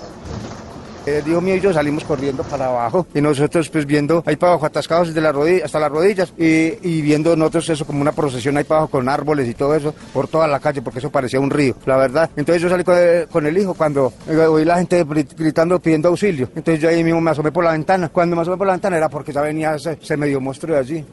El hijo mío y yo salimos corriendo para abajo y nosotros pues viendo ahí para abajo atascados desde las rodillas hasta las rodillas y, viendo nosotros eso como una procesión ahí para abajo con árboles y todo eso por toda la calle porque eso parecía un río, la verdad. Entonces yo salí con el, hijo cuando eh, oí la gente gri- gritando pidiendo auxilio. Entonces yo ahí mismo me asomé por la ventana. Cuando me asomé por la ventana era porque ya venía ese, ese medio monstruo de allí.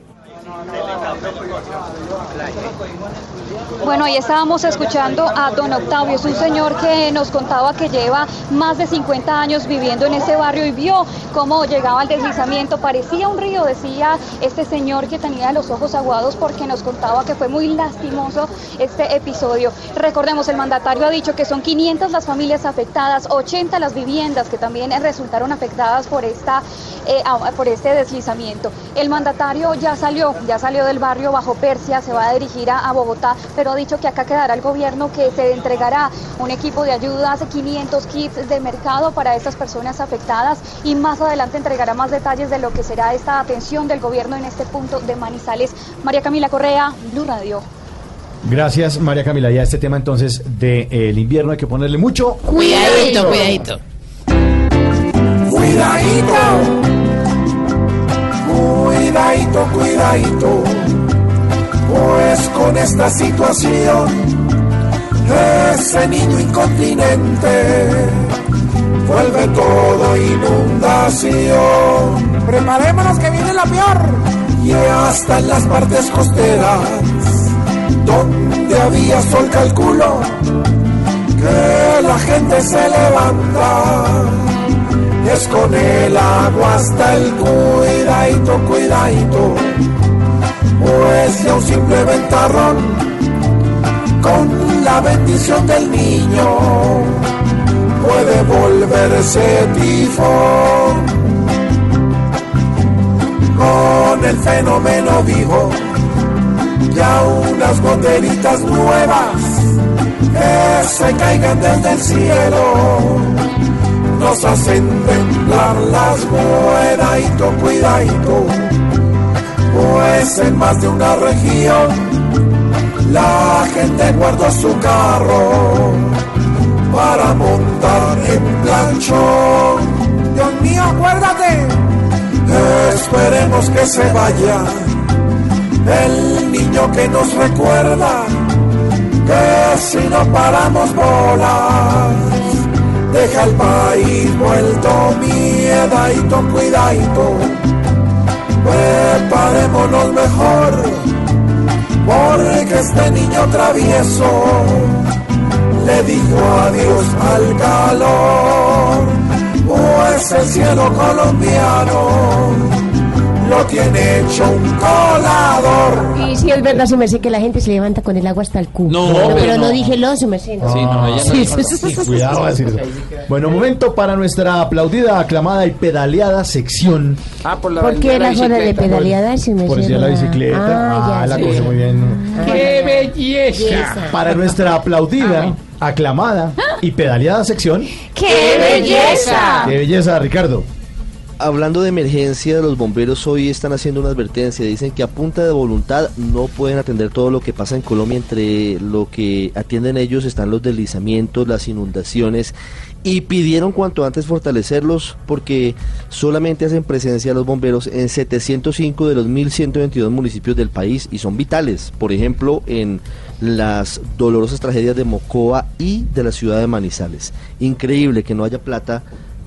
Bueno, ahí estábamos escuchando a don Octavio, es un señor que nos contaba que lleva más de 50 años viviendo en ese barrio y vio cómo llegaba el deslizamiento, parecía un río, decía este señor que tenía los ojos aguados porque nos contaba que fue muy lastimoso este episodio. Recordemos, el mandatario ha dicho que son 500 las familias afectadas, 80 las viviendas que también resultaron afectadas por, esta, eh, a- por este deslizamiento. El mandatario ya salió, ya salió del barrio Bajo Persia, se va a dirigir a, a Bogotá, pero ha dicho que acá quedará el gobierno, que se entregará un equipo de ayudas, 500 kits de mercado para estas personas afectadas y más adelante entregará más detalles de lo que será esta atención del gobierno en este punto de Manizales. María Camila Correa, Blue Radio. Gracias, María Camila. Ya este tema entonces del invierno hay que ponerle mucho Cuidadito, cuidadito. Cuidadito, cuidadito, cuidadito, pues con esta situación, ese niño incontinente vuelve todo inundación. Preparémonos que viene la peor. Y hasta en las partes costeras, donde había sol calculo, que la gente se levanta es con el agua hasta el cuidadito, cuidadito, pues ya un simple ventarrón con la bendición del niño puede volverse tifón. Con el fenómeno vivo, ya unas goteritas nuevas que se caigan desde el cielo nos hacen temblar las cuidadito, cuidadito, pues en más de una región la gente guardó su carro para montar en planchón. Dios mío, acuérdate, esperemos que se vaya el niño que nos recuerda que si no paramos bolas deja el país vuelto miedadito, cuidadito. Preparémonos mejor, porque este niño travieso le dijo adiós al calor, pues el cielo colombiano lo tiene hecho un colador. Y si es verdad, su merced, que la gente se levanta con el agua hasta el culo. No, pero, pero no. no. dije lo, su merced. no. Sí, no, ella Sí, sí, sí, sí, Cuidado sí, sí. Bueno, momento para nuestra aplaudida, aclamada y pedaleada sección. Ah, por ¿Por qué la zona de pedaleada, su merced? Por decir la bicicleta. Ah, Ah, ya, la sí. cosa muy bien. ¡Qué belleza! Para nuestra aplaudida, aclamada y pedaleada sección. ¡Qué belleza! ¡Qué belleza, Ricardo! Hablando de emergencia, los bomberos hoy están haciendo una advertencia. Dicen que a punta de voluntad no pueden atender todo lo que pasa en Colombia. Entre lo que atienden ellos están los deslizamientos, las inundaciones. Y pidieron cuanto antes fortalecerlos porque solamente hacen presencia los bomberos en 705 de los 1122 municipios del país y son vitales. Por ejemplo, en las dolorosas tragedias de Mocoa y de la ciudad de Manizales. Increíble que no haya plata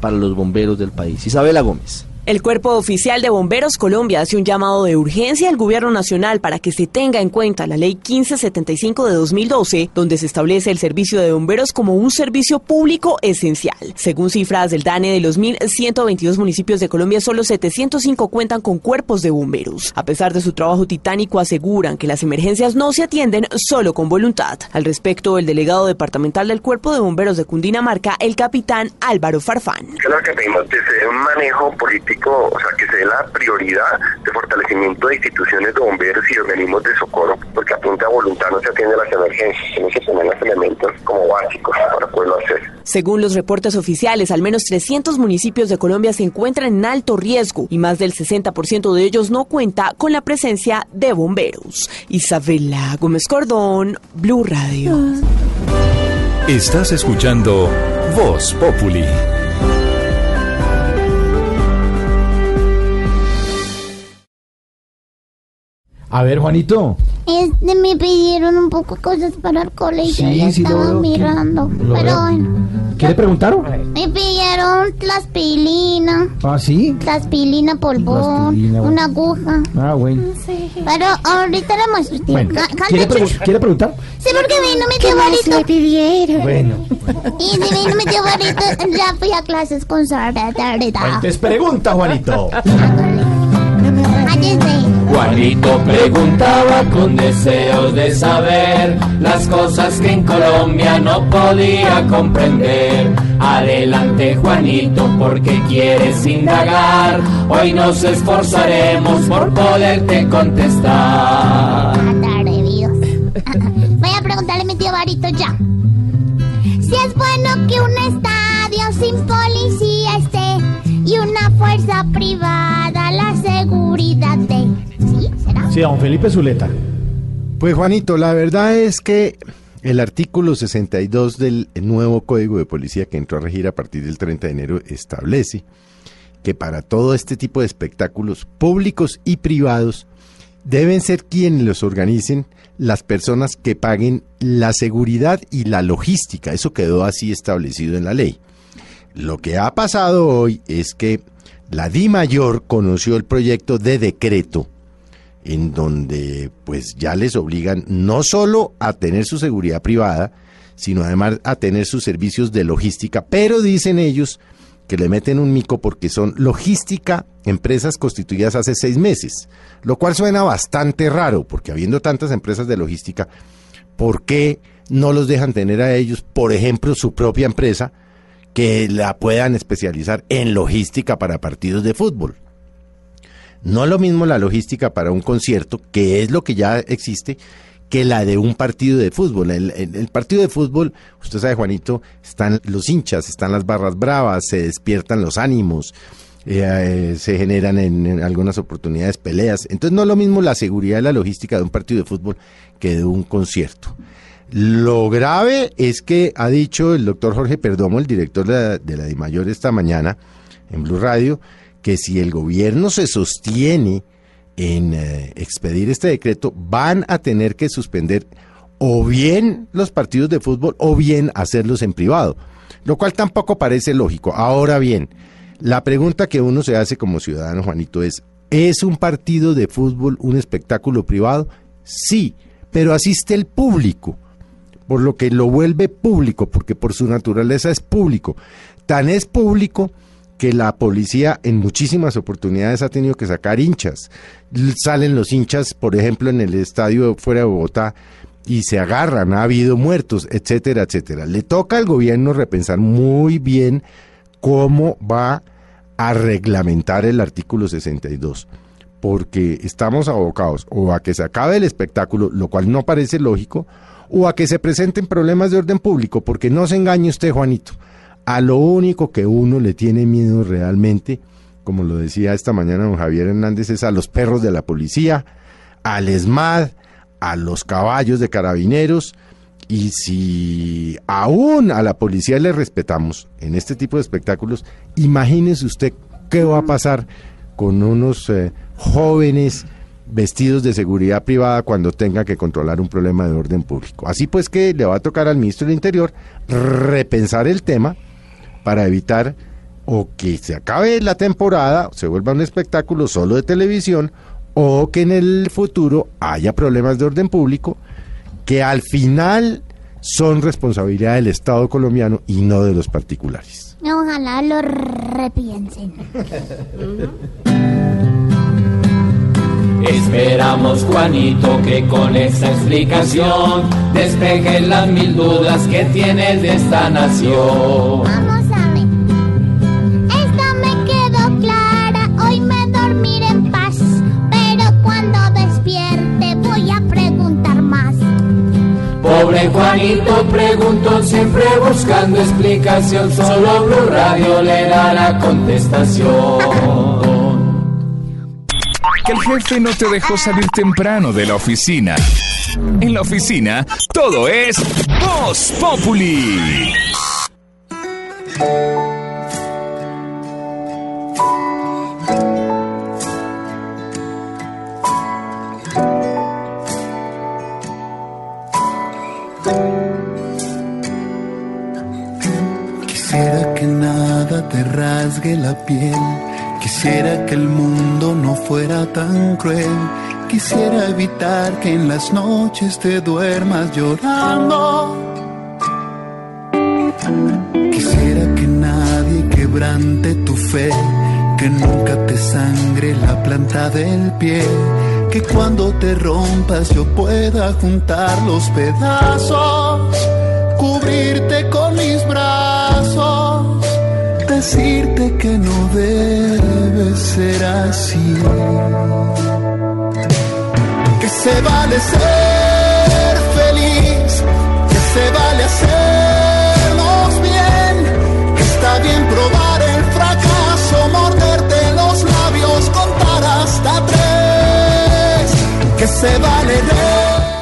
para los bomberos del país. Isabela Gómez. El Cuerpo Oficial de Bomberos Colombia hace un llamado de urgencia al Gobierno Nacional para que se tenga en cuenta la Ley 1575 de 2012, donde se establece el servicio de bomberos como un servicio público esencial. Según cifras del DANE, de los 1.122 municipios de Colombia, solo 705 cuentan con cuerpos de bomberos. A pesar de su trabajo titánico, aseguran que las emergencias no se atienden solo con voluntad. Al respecto, el delegado departamental del Cuerpo de Bomberos de Cundinamarca, el capitán Álvaro Farfán. ¿Qué es lo que un manejo político o sea, que se dé la prioridad de fortalecimiento de instituciones de bomberos y organismos de socorro, porque a punta de voluntad no se atiende a las emergencias, sino se ponen los elementos como básicos para poderlo hacer. Según los reportes oficiales, al menos 300 municipios de Colombia se encuentran en alto riesgo y más del 60% de ellos no cuenta con la presencia de bomberos. Isabela Gómez Cordón, Blue Radio. Estás escuchando Voz Populi. A ver, Juanito. Este, me pidieron un poco cosas para el colegio Sí, y sí, lo estaba veo. mirando. Lo Pero bueno, ¿Qué le preguntaron? me pidieron plaspilina, Ah, sí. plaspilina polvón, bueno. una aguja. Ah, bueno. Pero ahorita le muestro. Bueno, ¿quiere, pregu- preguntar? Sí, porque vino mi tío Barito. me pidieron. Bueno. Y si vino mi tío Barito, ya fui a clases con Sara Entonces pregunta, Juanito. Juanito preguntaba con deseos de saber las cosas que en Colombia no podía comprender. Adelante Juanito porque quieres indagar. Hoy nos esforzaremos por poderte contestar. Voy a preguntarle a mi tío Barito ya. Si es bueno que un estadio sin policía esté y una fuerza privada. ¿Sí? Don Felipe Zuleta. Pues Juanito, la verdad es que el artículo 62 del nuevo Código de Policía que entró a regir a partir del 30 de enero establece que para todo este tipo de espectáculos públicos y privados deben ser quienes los organicen las personas que paguen la seguridad y la logística. Eso quedó así establecido en la ley. Lo que ha pasado hoy es que la Di Mayor conoció el proyecto de decreto en donde pues ya les obligan no solo a tener su seguridad privada, sino además a tener sus servicios de logística, pero dicen ellos que le meten un mico porque son logística, empresas constituidas hace seis meses, lo cual suena bastante raro, porque habiendo tantas empresas de logística, ¿por qué no los dejan tener a ellos, por ejemplo, su propia empresa, que la puedan especializar en logística para partidos de fútbol? No es lo mismo la logística para un concierto, que es lo que ya existe, que la de un partido de fútbol. El, el- partido de fútbol, usted sabe, Juanito, están los hinchas, están las barras bravas, se despiertan los ánimos, eh, eh, se generan en, en algunas oportunidades peleas. Entonces no es lo mismo la seguridad y la logística de un partido de fútbol que de un concierto. Lo grave es que ha dicho el doctor Jorge Perdomo, el director de la, de la DIMAYOR esta mañana en Blue Radio, que si el gobierno se sostiene en eh, expedir este decreto, van a tener que suspender o bien los partidos de fútbol o bien hacerlos en privado, lo cual tampoco parece lógico. Ahora bien, la pregunta que uno se hace como ciudadano, Juanito, es, ¿es un partido de fútbol un espectáculo privado? Sí, pero asiste el público, por lo que lo vuelve público, porque por su naturaleza es público. Tan es público que la policía en muchísimas oportunidades ha tenido que sacar hinchas. Salen los hinchas, por ejemplo, en el estadio fuera de Bogotá y se agarran, ha habido muertos, etcétera, etcétera. Le toca al gobierno repensar muy bien cómo va a reglamentar el artículo 62, porque estamos abocados o a que se acabe el espectáculo, lo cual no parece lógico, o a que se presenten problemas de orden público, porque no se engañe usted, Juanito. A lo único que uno le tiene miedo realmente, como lo decía esta mañana don Javier Hernández, es a los perros de la policía, al ESMAD, a los caballos de carabineros, y si aún a la policía le respetamos en este tipo de espectáculos, imagínese usted qué va a pasar con unos eh, jóvenes vestidos de seguridad privada cuando tenga que controlar un problema de orden público. Así pues que le va a tocar al ministro del Interior repensar el tema para evitar o que se acabe la temporada, se vuelva un espectáculo solo de televisión, o que en el futuro haya problemas de orden público que al final son responsabilidad del Estado colombiano y no de los particulares. Ojalá lo repiensen. Esperamos, Juanito, que con esta explicación despejen las mil dudas que tienes de esta nación. Vamos Pobre Juanito preguntó siempre buscando explicación, solo Blue Radio le da la contestación. Que el jefe no te dejó salir temprano de la oficina. En la oficina, todo es Voz Populi. Quisiera que nada te rasgue la piel. Quisiera que el mundo no fuera tan cruel. Quisiera evitar que en las noches te duermas llorando. Quisiera que nadie quebrante tu fe. Que nunca te sangre la planta del pie. Que cuando te rompas yo pueda juntar los pedazos. Cubrirte decirte que no debe ser así. Que se vale ser feliz, que se vale hacernos bien, que está bien probar el fracaso, morderte los labios, contar hasta tres, que se vale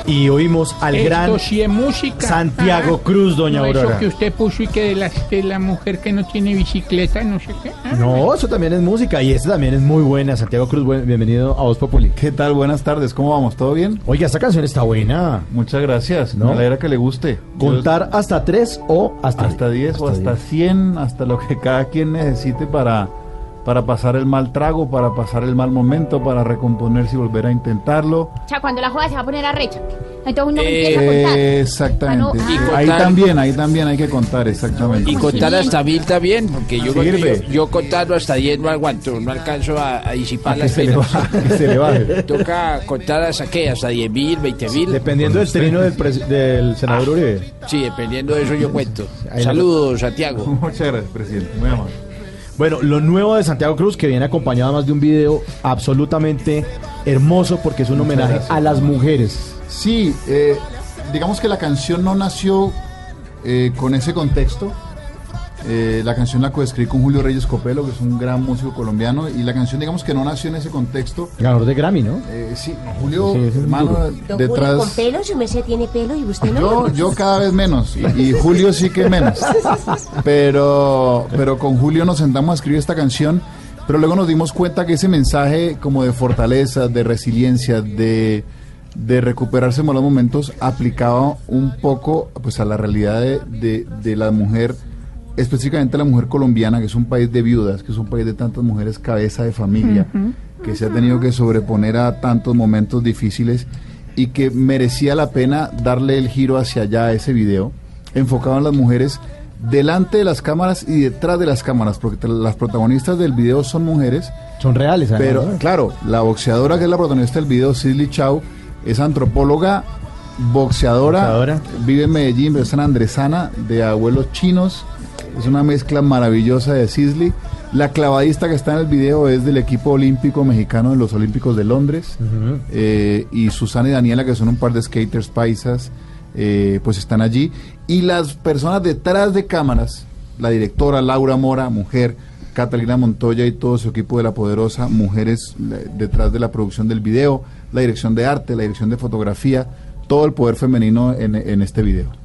Y oímos al Esto gran sí es música. Santiago Ah. Cruz, doña No, Aurora. Eso que usted puso y que de la, de la mujer que no tiene bicicleta, no sé qué. Ah. No, eso también es música y esta también es muy buena. Santiago Cruz, buen- bienvenido a Voz Populi. ¿Qué tal? Buenas tardes, ¿cómo vamos? ¿Todo bien? Oiga, esta canción está buena. Muchas gracias, ¿No? me alegra que le guste. ¿Contar hasta tres o hasta hasta 10 o hasta 100, hasta lo que cada quien necesite para, para pasar el mal trago, para pasar el mal momento, para recomponerse y volver a intentarlo. O sea, cuando la joda se va a poner arrecha. Entonces uno empieza a contar. Eh, exactamente. Ah, no. Y Ah. ahí contar- también, ahí también hay que contar, exactamente. Y contar hasta mil también, porque yo, Sirve. yo, yo contando hasta 10 no aguanto, no alcanzo a, a disipar A que las se le baje, que se le baje. Toca contar hasta qué, hasta 10 mil, 20 mil. Dependiendo del trino del, pres- del senador Uribe. Sí, dependiendo de eso yo cuento. Saludos, Santiago. Muchas gracias, presidente. Muy amable. Bueno, lo nuevo de Santiago Cruz, que viene acompañado además de un video absolutamente hermoso porque es un Muchas homenaje gracias. a las mujeres. Sí, eh, digamos que la canción no nació eh, con ese contexto. Eh, la canción la coescribí con Julio Reyes Copelo, que es un gran músico colombiano, y la canción digamos que no nació en ese contexto. Ganador de Grammy, ¿no? Eh, sí, Julio, Sí, hermano. Don Julio detrás... con pelo, su merced tiene pelo y usted no. Yo, yo cada vez menos, y, y Julio sí que menos. Pero, pero con Julio nos sentamos a escribir esta canción, pero luego nos dimos cuenta que ese mensaje como de fortaleza, de resiliencia, de, de recuperarse en malos momentos, aplicaba un poco pues a la realidad de, de- de la mujer, específicamente la mujer colombiana, que es un país de viudas, que es un país de tantas mujeres cabeza de familia que se ha tenido que sobreponer a tantos momentos difíciles y que merecía la pena darle el giro hacia allá a ese video, enfocado en las mujeres delante de las cámaras y detrás de las cámaras, porque las protagonistas del video son mujeres. Son reales, además, Pero, claro, la boxeadora que es la protagonista del video, Sidley Chau, es antropóloga, boxeadora, vive en Medellín, pero es una andresana de abuelos chinos. Es una mezcla maravillosa de Sisley. La clavadista que está en el video es del equipo olímpico mexicano de los Olímpicos de Londres. Eh, y Susana y Daniela, que son un par de skaters paisas, eh, pues están allí. Y las personas detrás de cámaras, la directora Laura Mora, mujer, Catalina Montoya y todo su equipo de La Poderosa, mujeres detrás de la producción del video, la dirección de arte, la dirección de fotografía, todo el poder femenino en, en este video.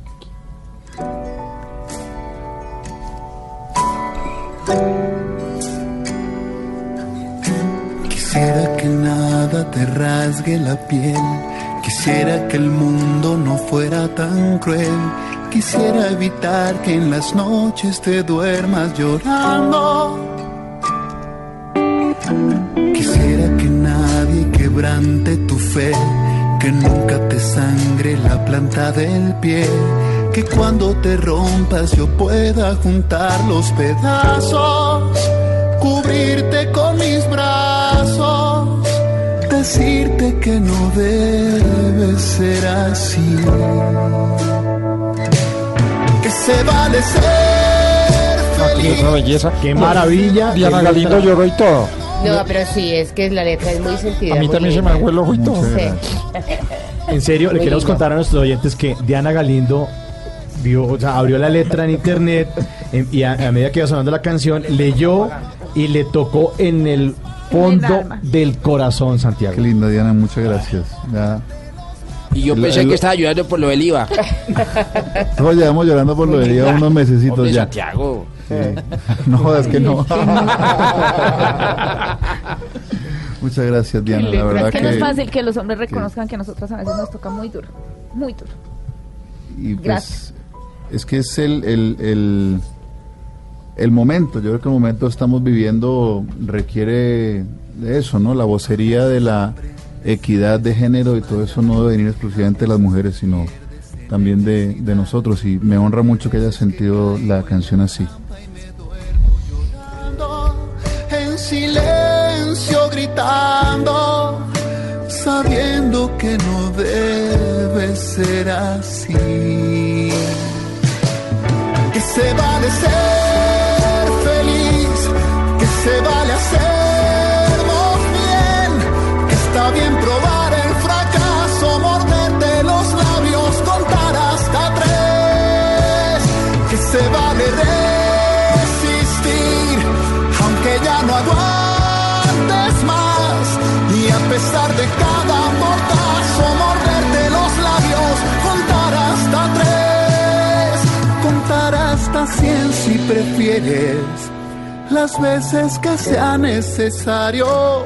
Quisiera que nada te rasgue la piel. Quisiera que el mundo no fuera tan cruel. Quisiera evitar que en las noches te duermas llorando. Quisiera que nadie quebrante tu fe. Que nunca te sangre la planta del pie. Que cuando te rompas yo pueda juntar los pedazos cubrirte con mis brazos, decirte que no debe ser así. Que se vale ser feliz. Otra belleza. Qué maravilla. Diana Galindo lloró y todo. No, pero sí, es que la letra es muy sentida. A mí también se me linda. abuelo y todo. En serio, le queremos lindo. contar a nuestros oyentes que Diana Galindo vio, o sea, abrió la letra en internet y a, a medida que iba sonando la canción, leyó y le tocó en el fondo del corazón, Santiago. Qué linda, Diana, muchas gracias. Ya. Y yo pensé el- que estaba ayudando por lo del IVA. No, llevamos llorando por lo de día unos mesecitos Hombre, ya. Santiago. Sí. No jodas que no. Muchas gracias, Diana. La verdad es que no es fácil que los hombres reconozcan que a nosotros a veces nos toca muy duro, muy duro. Y pues, Gracias. Es que es el, el, el, momento. Yo creo que el momento que estamos viviendo requiere de eso, ¿no? La vocería de la equidad de género y todo eso no debe venir exclusivamente de las mujeres, sino también de, de nosotros. Y me honra mucho que haya sentido la canción así. en silencio gritando, sabiendo que no debe ser así. Que se vale ser cien si prefieres, las veces que sea necesario,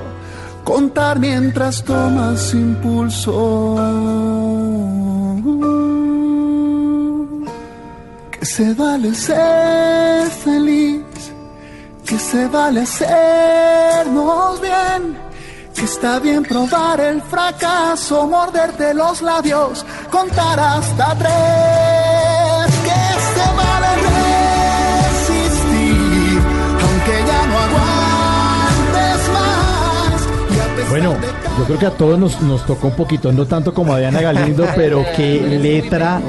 contar mientras tomas impulso. Que se vale ser feliz, que se vale hacernos bien, que está bien probar el fracaso, morderte los labios, contar hasta tres, Bueno, yo creo que a todos nos, nos tocó un poquito, no tanto como a Diana Galindo, pero qué letra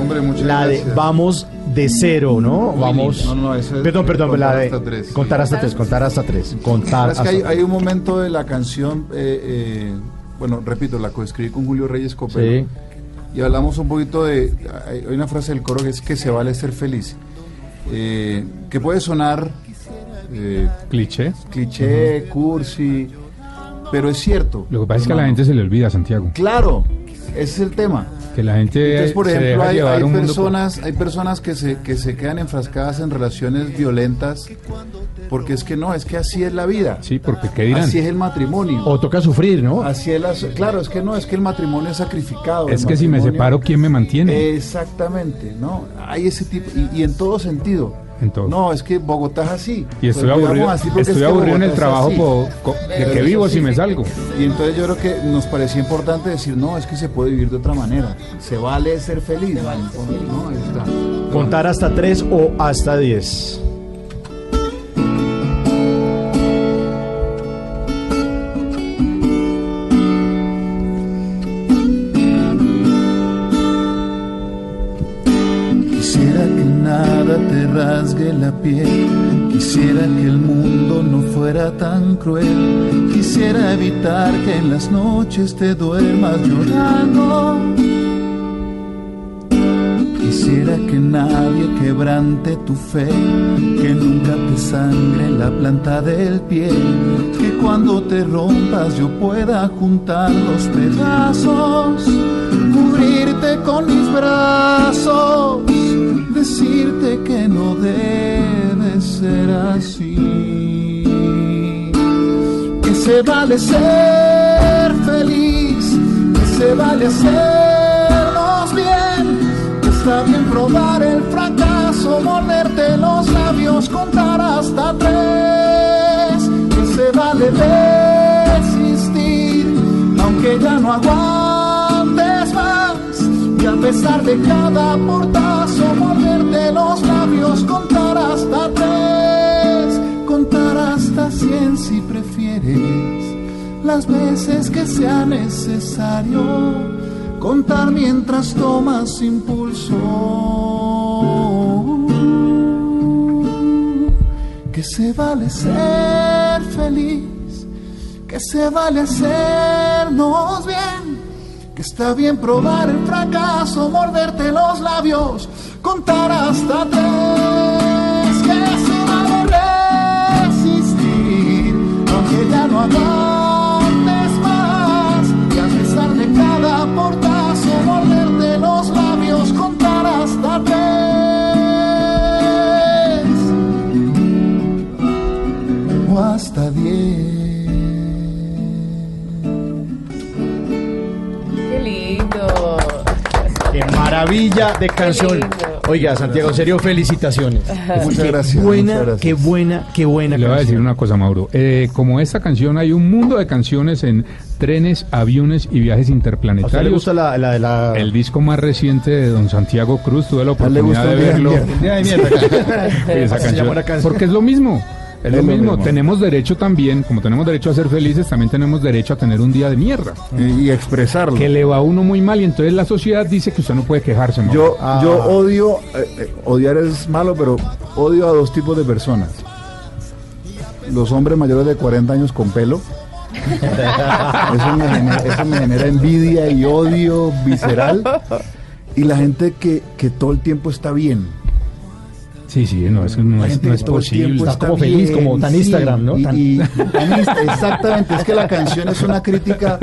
la de vamos de cero, ¿no? Vamos. No, no, esa es perdón, perdón, contar la de hasta tres. contar hasta tres, contar hasta tres, contar Es hasta que hay, un momento de la canción, eh, eh, bueno, repito, la coescribí con Julio Reyes Copero. Sí. Y hablamos un poquito de. Hay hay una frase del coro que es que se vale ser feliz. Eh, que puede sonar. eh, Cliché. cliché, cursi. Pero es cierto. Lo que pasa es que a la gente se le olvida, Santiago. Claro, ese es el tema. Que la gente Entonces, por se ejemplo, deja hay, hay un mundo por- personas, hay personas que se, que se quedan enfrascadas en relaciones violentas porque es que no, es que así es la vida. Sí, porque ¿qué dirán? Así es el matrimonio. O toca sufrir, ¿no? Así es la- claro, es que no, es que el matrimonio es sacrificado. Es que si me separo, ¿quién me mantiene? Exactamente, ¿no? Hay ese tipo, y, y en todo sentido. En todo. No, es que Bogotá es así. Y estoy Pues, aburrido, así, estoy es que aburrido en el trabajo po- de que vivo si me salgo. Y entonces yo creo que nos parecía importante decir, no, es que se puede vivir de otra manera. Se vale ser feliz. ¿no? Ahí está. Contar hasta tres o hasta diez. Quisiera que nada te rasgue la piel, quisiera que el mundo no fuera tan cruel, quisiera evitar que en las noches te duermas llorando. Quisiera que nadie quebrante tu fe, que nunca te sangre la planta del pie, que cuando te rompas yo pueda juntar los pedazos, con mis brazos, decirte que no debe ser así, que se vale ser feliz, que se vale hacernos bien. Que está bien probar el fracaso, morderte los labios, contar hasta tres, que se vale resistir, aunque ya no aguantes más, y a pesar de cada portazo, morderte los labios, contar hasta tres, contar hasta cien si prefieres, las veces que sea necesario contar mientras tomas impulso. Que se vale ser feliz, que se vale hacernos bien, está bien probar el fracaso, morderte los labios, contar hasta tres, que se vale resistir, aunque ya no aguantes más, y a pesar de cada portazo, maravilla de canción. Oiga, Santiago, en serio, felicitaciones. Muchas Qué gracias, Buena, muchas gracias. qué buena, qué buena Le voy a decir una cosa, Mauro. Eh, como esta canción, hay un mundo de canciones en trenes, aviones y viajes ¿A usted le interplanetarios. gusta la, la. El disco más reciente de Don Santiago Cruz, tuve la A él le oportunidad gusta de verlo. mierda. Mierda. Esa canción. Porque es lo mismo. Es, lo mismo. mismo. Tenemos derecho también, como tenemos derecho a ser felices, también tenemos derecho a tener un día de mierda. Y, y expresarlo. Que le va a uno muy mal y entonces la sociedad dice que usted no puede quejarse. Yo, Ah. yo odio, eh, eh, odiar es malo, pero odio a dos tipos de personas. Los hombres mayores de 40 años con pelo. Eso me, genera, eso me genera envidia y odio visceral. Y la gente que, que todo el tiempo está bien. Sí, sí, no, eso no es, no es posible. Está como feliz, como tan Instagram, ¿no? Y, Tan- y- tan inst- exactamente, es que la canción es una crítica,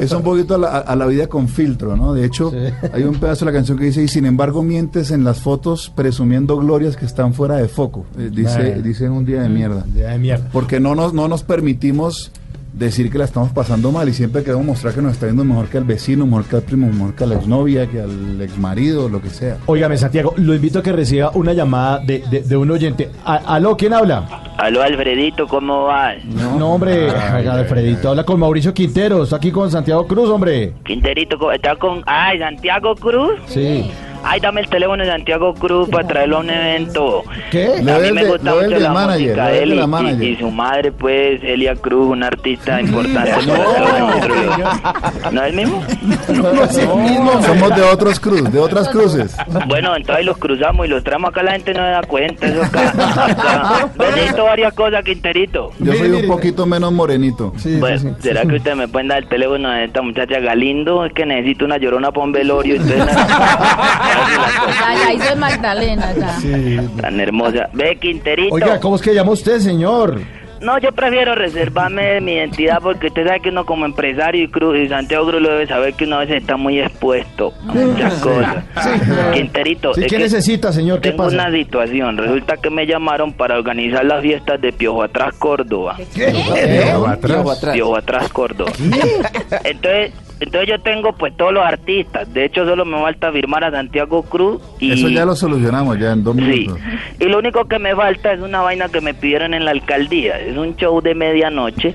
es un poquito a la, a la vida con filtro, ¿no? De hecho, hay un pedazo de la canción que dice, y sin embargo mientes en las fotos presumiendo glorias que están fuera de foco. Eh, dice, dice un día de mierda. Día de mierda. Porque no nos, no nos permitimos decir que la estamos pasando mal y siempre queremos mostrar que nos está yendo mejor que al vecino, mejor que al primo, mejor que a la exnovia, que al exmarido, lo que sea. Óigame, Santiago, lo invito a que reciba una llamada de, de, de un oyente. A- ¿Aló? ¿Quién habla? Aló Alfredito, ¿cómo vas? No, hombre, oiga, Alfredito, habla con Mauricio Quintero, está aquí con Santiago Cruz, hombre. Quinterito, ¿cómo- ¿está con... Ay, Santiago Cruz. Sí. Ay, dame el teléfono de Santiago Cruz para traerlo a un evento. ¿Qué? A mí me gusta mucho la manager, música de él y, su madre, pues, Elia Cruz, una artista importante. ¿No es el mismo? No es el mismo. Somos de otros cruz, de otras cruces. Bueno, entonces los cruzamos y los traemos acá, la gente no se da cuenta. Eso acá. acá. Necesito varias cosas, Quinterito. Yo soy un poquito menos morenito. bueno, ¿será que ustedes me pueden dar el teléfono de esta muchacha Galindo? Es que necesito una llorona para un velorio. Entonces, Ya, ya hizo de Magdalena, ya. tan hermosa. Ve, Quinterito. Oiga, ¿cómo es que llama usted, señor? No, yo prefiero reservarme mi identidad porque usted sabe que uno como empresario y, Cruz, y Santiago Cruz lo debe saber que uno a veces está muy expuesto a muchas cosas. Quinterito, Sí, es ¿Qué que necesita, señor? ¿Qué tengo pasa? una situación. Resulta que me llamaron para organizar las fiestas de Piojo Atrás Córdoba. Piojo atrás. Piojo Atrás Córdoba. Entonces, entonces yo tengo pues todos los artistas. De hecho, solo me falta firmar a Santiago Cruz y... Eso ya lo solucionamos ya en dos Sí, minutos. y lo único que me falta es una vaina que me pidieron en la alcaldía. Es un show de medianoche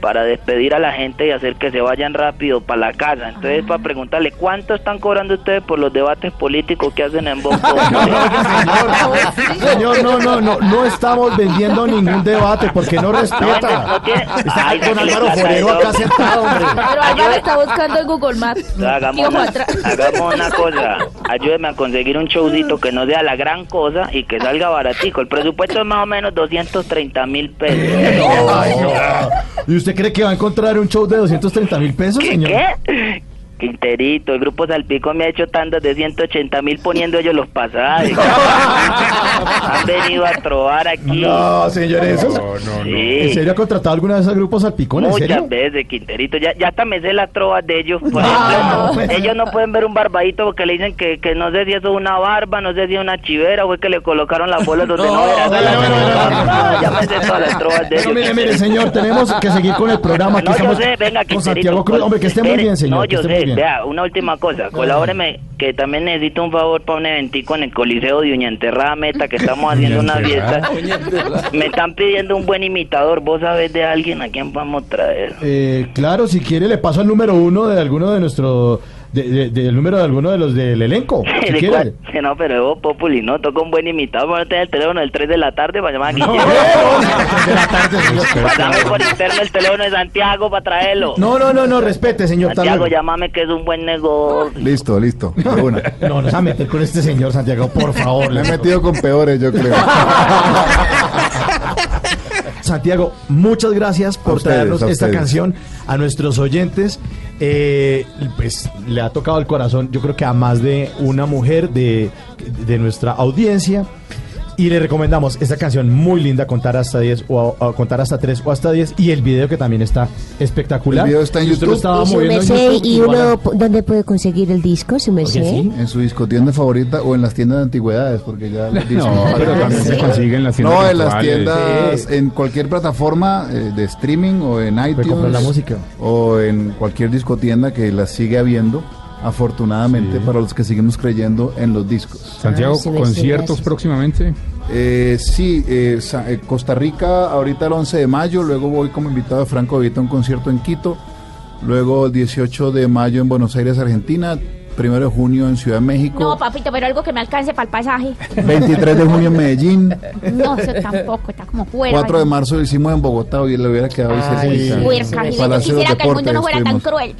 para despedir a la gente y hacer que se vayan rápido para la casa. Entonces, para preguntarle, ¿cuánto están cobrando ustedes por los debates políticos que hacen en Voz Señor, no, no, no, no estamos vendiendo ningún debate porque no respeta. Está Ay, con Álvaro Forero acá sentado, hombre. Pero Álvaro está buscando en Google Maps. Hagamos una, atrás. hagamos una cosa, ayúdeme a conseguir un showcito que no sea la gran cosa y que salga baratico. El presupuesto es más o menos 230 mil pesos. ¿Y usted cree que va a encontrar un show de 230 mil pesos, señor? ¿Qué? Quinterito, el grupo Salpico me ha hecho tandas de 180 mil poniendo ellos los pasajes. Han venido a trobar aquí. No, señor, eso es- Sí. ¿En serio ha contratado alguna vez a grupos salpicón? ¿En Muchas serio? veces, Quinterito. Ya, ya hasta me sé las trovas de ellos. Por ejemplo, pues. ellos no pueden ver un barbadito porque le dicen que, que no sé si eso es una barba, no sé si es una chivera o es que le colocaron las bolas donde no, era. No, ya me sé todas las trovas de ellos. mire, mire, señor, tenemos que seguir con el programa. Aquí No, yo sé, venga, con. Santiago Cruz. Hombre, que esté muy bien, señor. No, que yo sé, bien. vea, una última cosa. Colabóreme, que también necesito un favor para un eventico en el Coliseo de Uñanterrada Meta, que estamos haciendo una fiesta. Me están pidiendo un buen imitador. ¿Vos sabés de alguien a quién vamos a traer? Eh, claro, si quiere le paso el número uno de alguno de nuestro... De, de- del número de alguno de los del elenco. Si ¿De? No, pero es Populi, ¿no? Toca un buen. Vamos a tener el teléfono del 3 de la tarde para llamar aquí. Pasame por interno el teléfono de Santiago para traerlo. No, no, no, no, respete, señor. Santiago, llámame que es un buen negocio. Listo, listo. de una. No, nos va a meter con este señor, Santiago, por favor. Le he metido con peores, yo creo. Santiago, muchas gracias por ustedes, traernos a esta canción a nuestros oyentes. Eh, pues le ha tocado el corazón, yo creo que a más de una mujer de, de nuestra audiencia. Y le recomendamos esta canción muy linda, Contar hasta 10 o, o Contar hasta 3 o hasta 10. Y el video que también está espectacular. El video está en YouTube. estaba Y su moviendo en merced, YouTube, ¿y uno dónde puede conseguir el disco, su merced? En su discotienda favorita o en las tiendas de antigüedades, porque ya los discos- No, pero también se consigue en las tiendas No, en las tiendas, Sí. en cualquier plataforma eh, de streaming o en iTunes. comprar la música. O en cualquier discotienda que las sigue habiendo, afortunadamente, para los que seguimos creyendo en los discos. Santiago, conciertos próximamente. Eh, sí, eh, eh, Costa Rica ahorita el 11 de mayo, luego voy como invitado de Franco Evita a un concierto en Quito, luego el 18 de mayo en Buenos Aires, Argentina, primero de junio en Ciudad de México, No, papito, pero algo que me alcance para el pasaje. 23 de junio en Medellín, No, eso tampoco, está como fuera. 4 de marzo lo hicimos en Bogotá, hoy le hubiera quedado ahí cerquita. Puerca, Gilberto, Palacio de quisiera que el mundo Deportes no fuera tan cruel.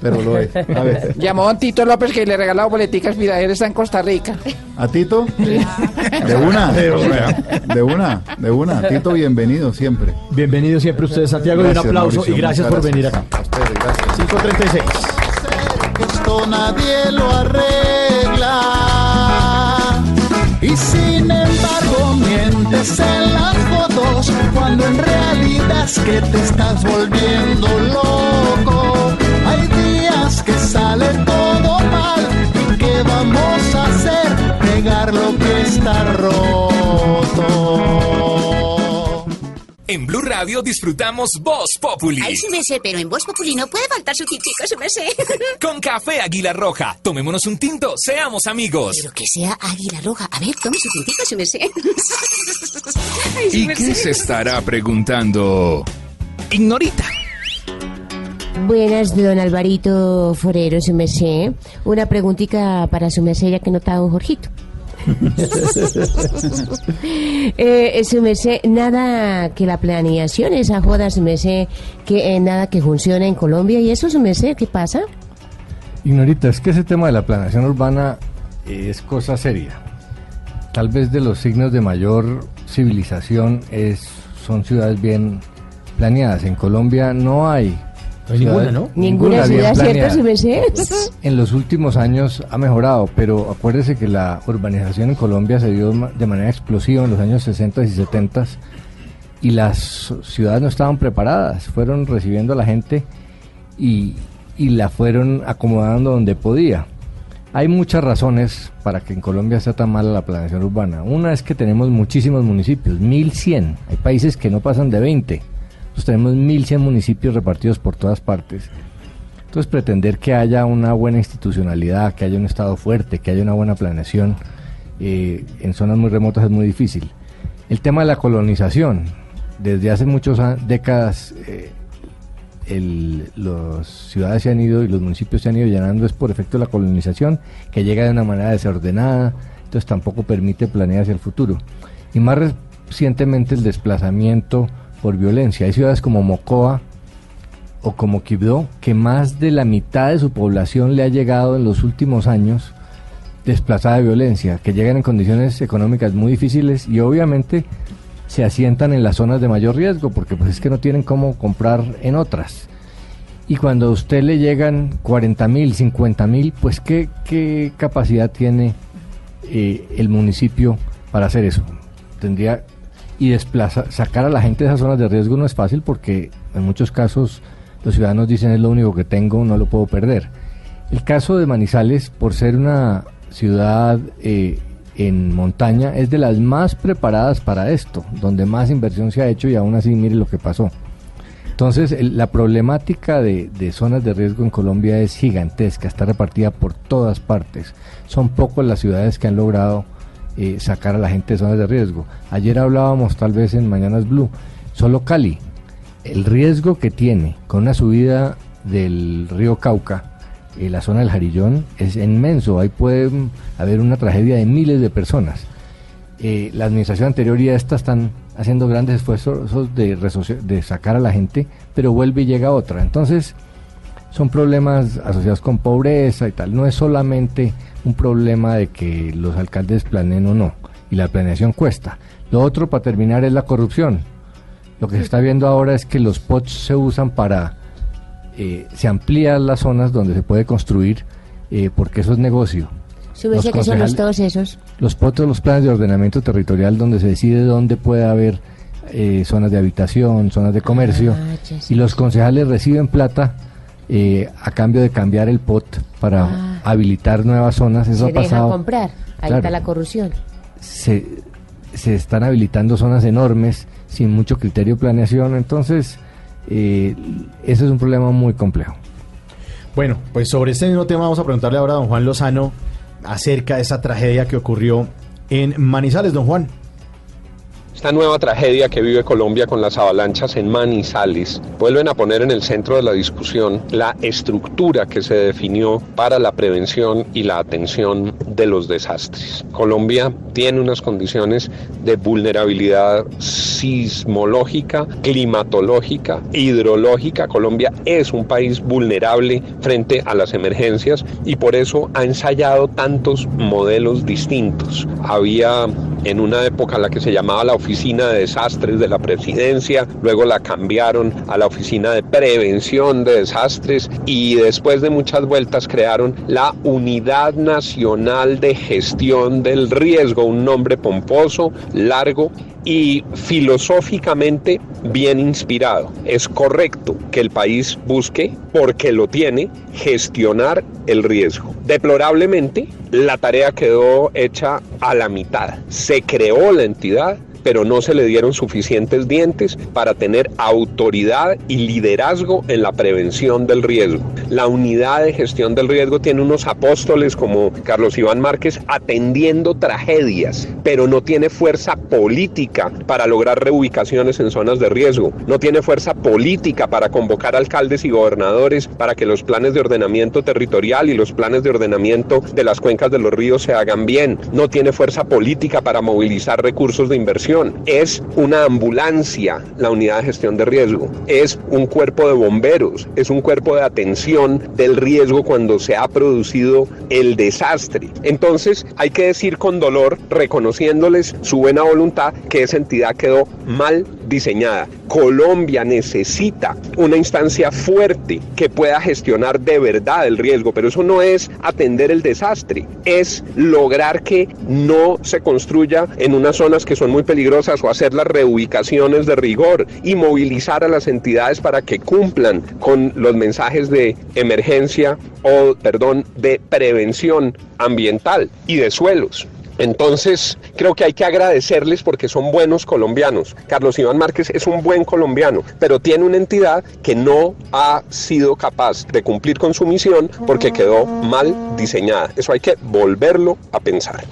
Pero lo es. A ver, Llamó don Tito López que le regalado boleticas, mira, él está en Costa Rica. ¿a Tito? De una, de una, de una. Tito, bienvenido siempre. Bienvenido siempre ustedes, Santiago, y un Gracias, aplauso Mauricio, y gracias por muchas venir acá. A ustedes, gracias. 536. esto nadie lo arregla. Y sin embargo mientes en las fotos cuando en realidad es que te estás volviendo loco. Hay días que sale todo mal y qué vamos a hacer, pegar lo que está roto. En Blue Radio disfrutamos Voz Populi. Ay, su merced, pero en Voz Populi no puede faltar su tintico, su merced. Con café Águila Roja. Tomémonos un tinto, seamos amigos. Pero que sea águila roja. A ver, tome su tintico. Ay, su ¿Y merced. qué se estará preguntando? Ignorita. Buenas, don Alvarito Forero, su merced. Una preguntita para su merced, ya que no está don Jorgito. eh, su merced, nada que la planeación, esa joda, su merced, que eh, nada que funciona en Colombia. ¿Y eso, su merced, qué pasa? Ignorita, es que ese tema de la planeación urbana es cosa seria. Tal vez de los signos de mayor civilización es son ciudades bien planeadas. En Colombia no hay. No hay ninguna, ¿no? Ninguna ciudad, ¿cierto, planeada. su merced? En los últimos años ha mejorado, pero acuérdese que la urbanización en Colombia se dio de manera explosiva en los años 60 y 70 y las ciudades no estaban preparadas, fueron recibiendo a la gente y, y la fueron acomodando donde podía. Hay muchas razones para que en Colombia sea tan mala la planeación urbana. Una es que tenemos muchísimos municipios, 1100. Hay países que no pasan de 20. Nosotros tenemos 1100 municipios repartidos por todas partes. Entonces pretender que haya una buena institucionalidad, que haya un Estado fuerte, que haya una buena planeación eh, en zonas muy remotas es muy difícil. El tema de la colonización. Desde hace muchas décadas eh, las ciudades se han ido y los municipios se han ido llenando es por efecto de la colonización, que llega de una manera desordenada, entonces tampoco permite planear hacia el futuro. Y más recientemente el desplazamiento por violencia. Hay ciudades como Mocoa, o como Quibdó, que más de la mitad de su población le ha llegado en los últimos años desplazada de violencia, que llegan en condiciones económicas muy difíciles y obviamente se asientan en las zonas de mayor riesgo, porque pues es que no tienen cómo comprar en otras. Y cuando a usted le llegan 40 mil, 50 mil, pues ¿qué, qué capacidad tiene eh, el municipio para hacer eso? Tendría y desplazar, sacar a la gente de esas zonas de riesgo no es fácil porque en muchos casos los ciudadanos dicen es lo único que tengo, no lo puedo perder. El caso de Manizales, por ser una ciudad eh, en montaña, es de las más preparadas para esto, donde más inversión se ha hecho y aún así mire lo que pasó. Entonces, la problemática de, de zonas de riesgo en Colombia es gigantesca, está repartida por todas partes. Son pocas las ciudades que han logrado eh, sacar a la gente de zonas de riesgo. Ayer hablábamos tal vez en Mañanas Blue, solo Cali, el riesgo que tiene con una subida del río Cauca, eh, la zona del Jarillón, es inmenso. Ahí puede haber una tragedia de miles de personas. Eh, la administración anterior y esta están haciendo grandes esfuerzos de, de sacar a la gente, pero vuelve y llega otra. Entonces, son problemas asociados con pobreza y tal. No es solamente un problema de que los alcaldes planeen o no, y la planeación cuesta. Lo otro, para terminar, es la corrupción. Lo que se está viendo ahora es que los POTS se usan para eh, se amplían las zonas donde se puede construir eh, porque eso es negocio. Los que son los todos esos. Los POTOS, los planes de ordenamiento territorial, donde se decide dónde puede haber eh, zonas de habitación, zonas de comercio, Ah, y los concejales reciben plata eh, a cambio de cambiar el POT para Ah. habilitar nuevas zonas. Eso se ha pasado. dejan comprar. Ahí Claro. está la corrupción. Se, se están habilitando zonas enormes sin mucho criterio de planeación, entonces eh, ese es un problema muy complejo. Bueno, pues sobre este mismo tema vamos a preguntarle ahora a don Juan Lozano acerca de esa tragedia que ocurrió en Manizales, don Juan. Esta nueva tragedia que vive Colombia con las avalanchas en Manizales vuelven a poner en el centro de la discusión la estructura que se definió para la prevención y la atención de los desastres. Colombia tiene unas condiciones de vulnerabilidad sismológica, climatológica, hidrológica. Colombia es un país vulnerable frente a las emergencias y por eso ha ensayado tantos modelos distintos. Había en una época la que se llamaba la Oficina de Desastres de la Presidencia, luego la cambiaron a la Oficina de Prevención de Desastres y después de muchas vueltas crearon la Unidad Nacional de Gestión del Riesgo, un nombre pomposo, largo y filosóficamente bien inspirado. Es correcto que el país busque, porque lo tiene, gestionar el riesgo. Deplorablemente, la tarea quedó hecha a la mitad. Se creó la entidad, pero no se le dieron suficientes dientes para tener autoridad y liderazgo en la prevención del riesgo. La unidad de gestión del riesgo tiene unos apóstoles como Carlos Iván Márquez atendiendo tragedias, pero no tiene fuerza política para lograr reubicaciones en zonas de riesgo. No tiene fuerza política para convocar alcaldes y gobernadores para que los planes de ordenamiento territorial y los planes de ordenamiento de las cuencas de los ríos se hagan bien. No tiene fuerza política para movilizar recursos de inversión. Es una ambulancia la unidad de gestión de riesgo. Es un cuerpo de bomberos. Es un cuerpo de atención del riesgo cuando se ha producido el desastre. Entonces hay que decir con dolor, reconociéndoles su buena voluntad, que esa entidad quedó mal diseñada. Colombia necesita una instancia fuerte que pueda gestionar de verdad el riesgo, pero eso no es atender el desastre, es lograr que no se construya en unas zonas que son muy peligrosas o hacer las reubicaciones de rigor y movilizar a las entidades para que cumplan con los mensajes de emergencia o, perdón, de prevención ambiental y de suelos. Entonces, creo que hay que agradecerles porque son buenos colombianos. Carlos Iván Márquez es un buen colombiano, pero tiene una entidad que no ha sido capaz de cumplir con su misión porque quedó mal diseñada. Eso hay que volverlo a pensar.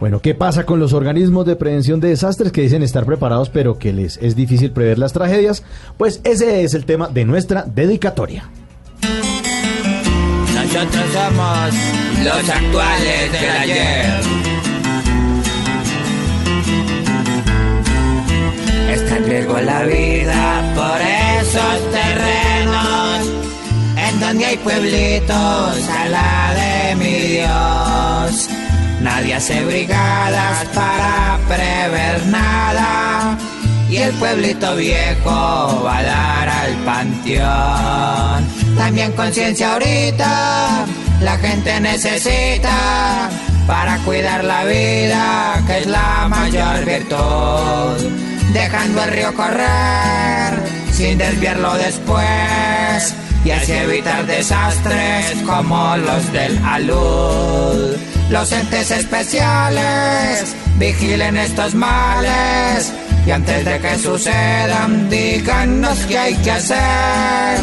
Bueno, ¿qué pasa con los organismos de prevención de desastres que dicen estar preparados pero que les es difícil prever las tragedias? Pues ese es el tema de nuestra dedicatoria. Nosotros somos los actuales del ayer. Riesgo la vida por esos terrenos en donde hay pueblitos a la de mi Dios. Nadie hace brigadas para prever nada y el pueblito viejo va a dar al panteón. También conciencia ahorita, la gente necesita para cuidar la vida, que es la mayor virtud. Dejando el río correr sin desviarlo después y así evitar desastres como los del alud. Los entes especiales vigilen estos males y antes de que sucedan díganos qué hay que hacer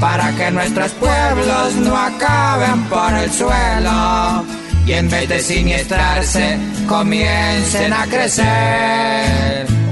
para que nuestros pueblos no acaben por el suelo y en vez de siniestrarse comiencen a crecer.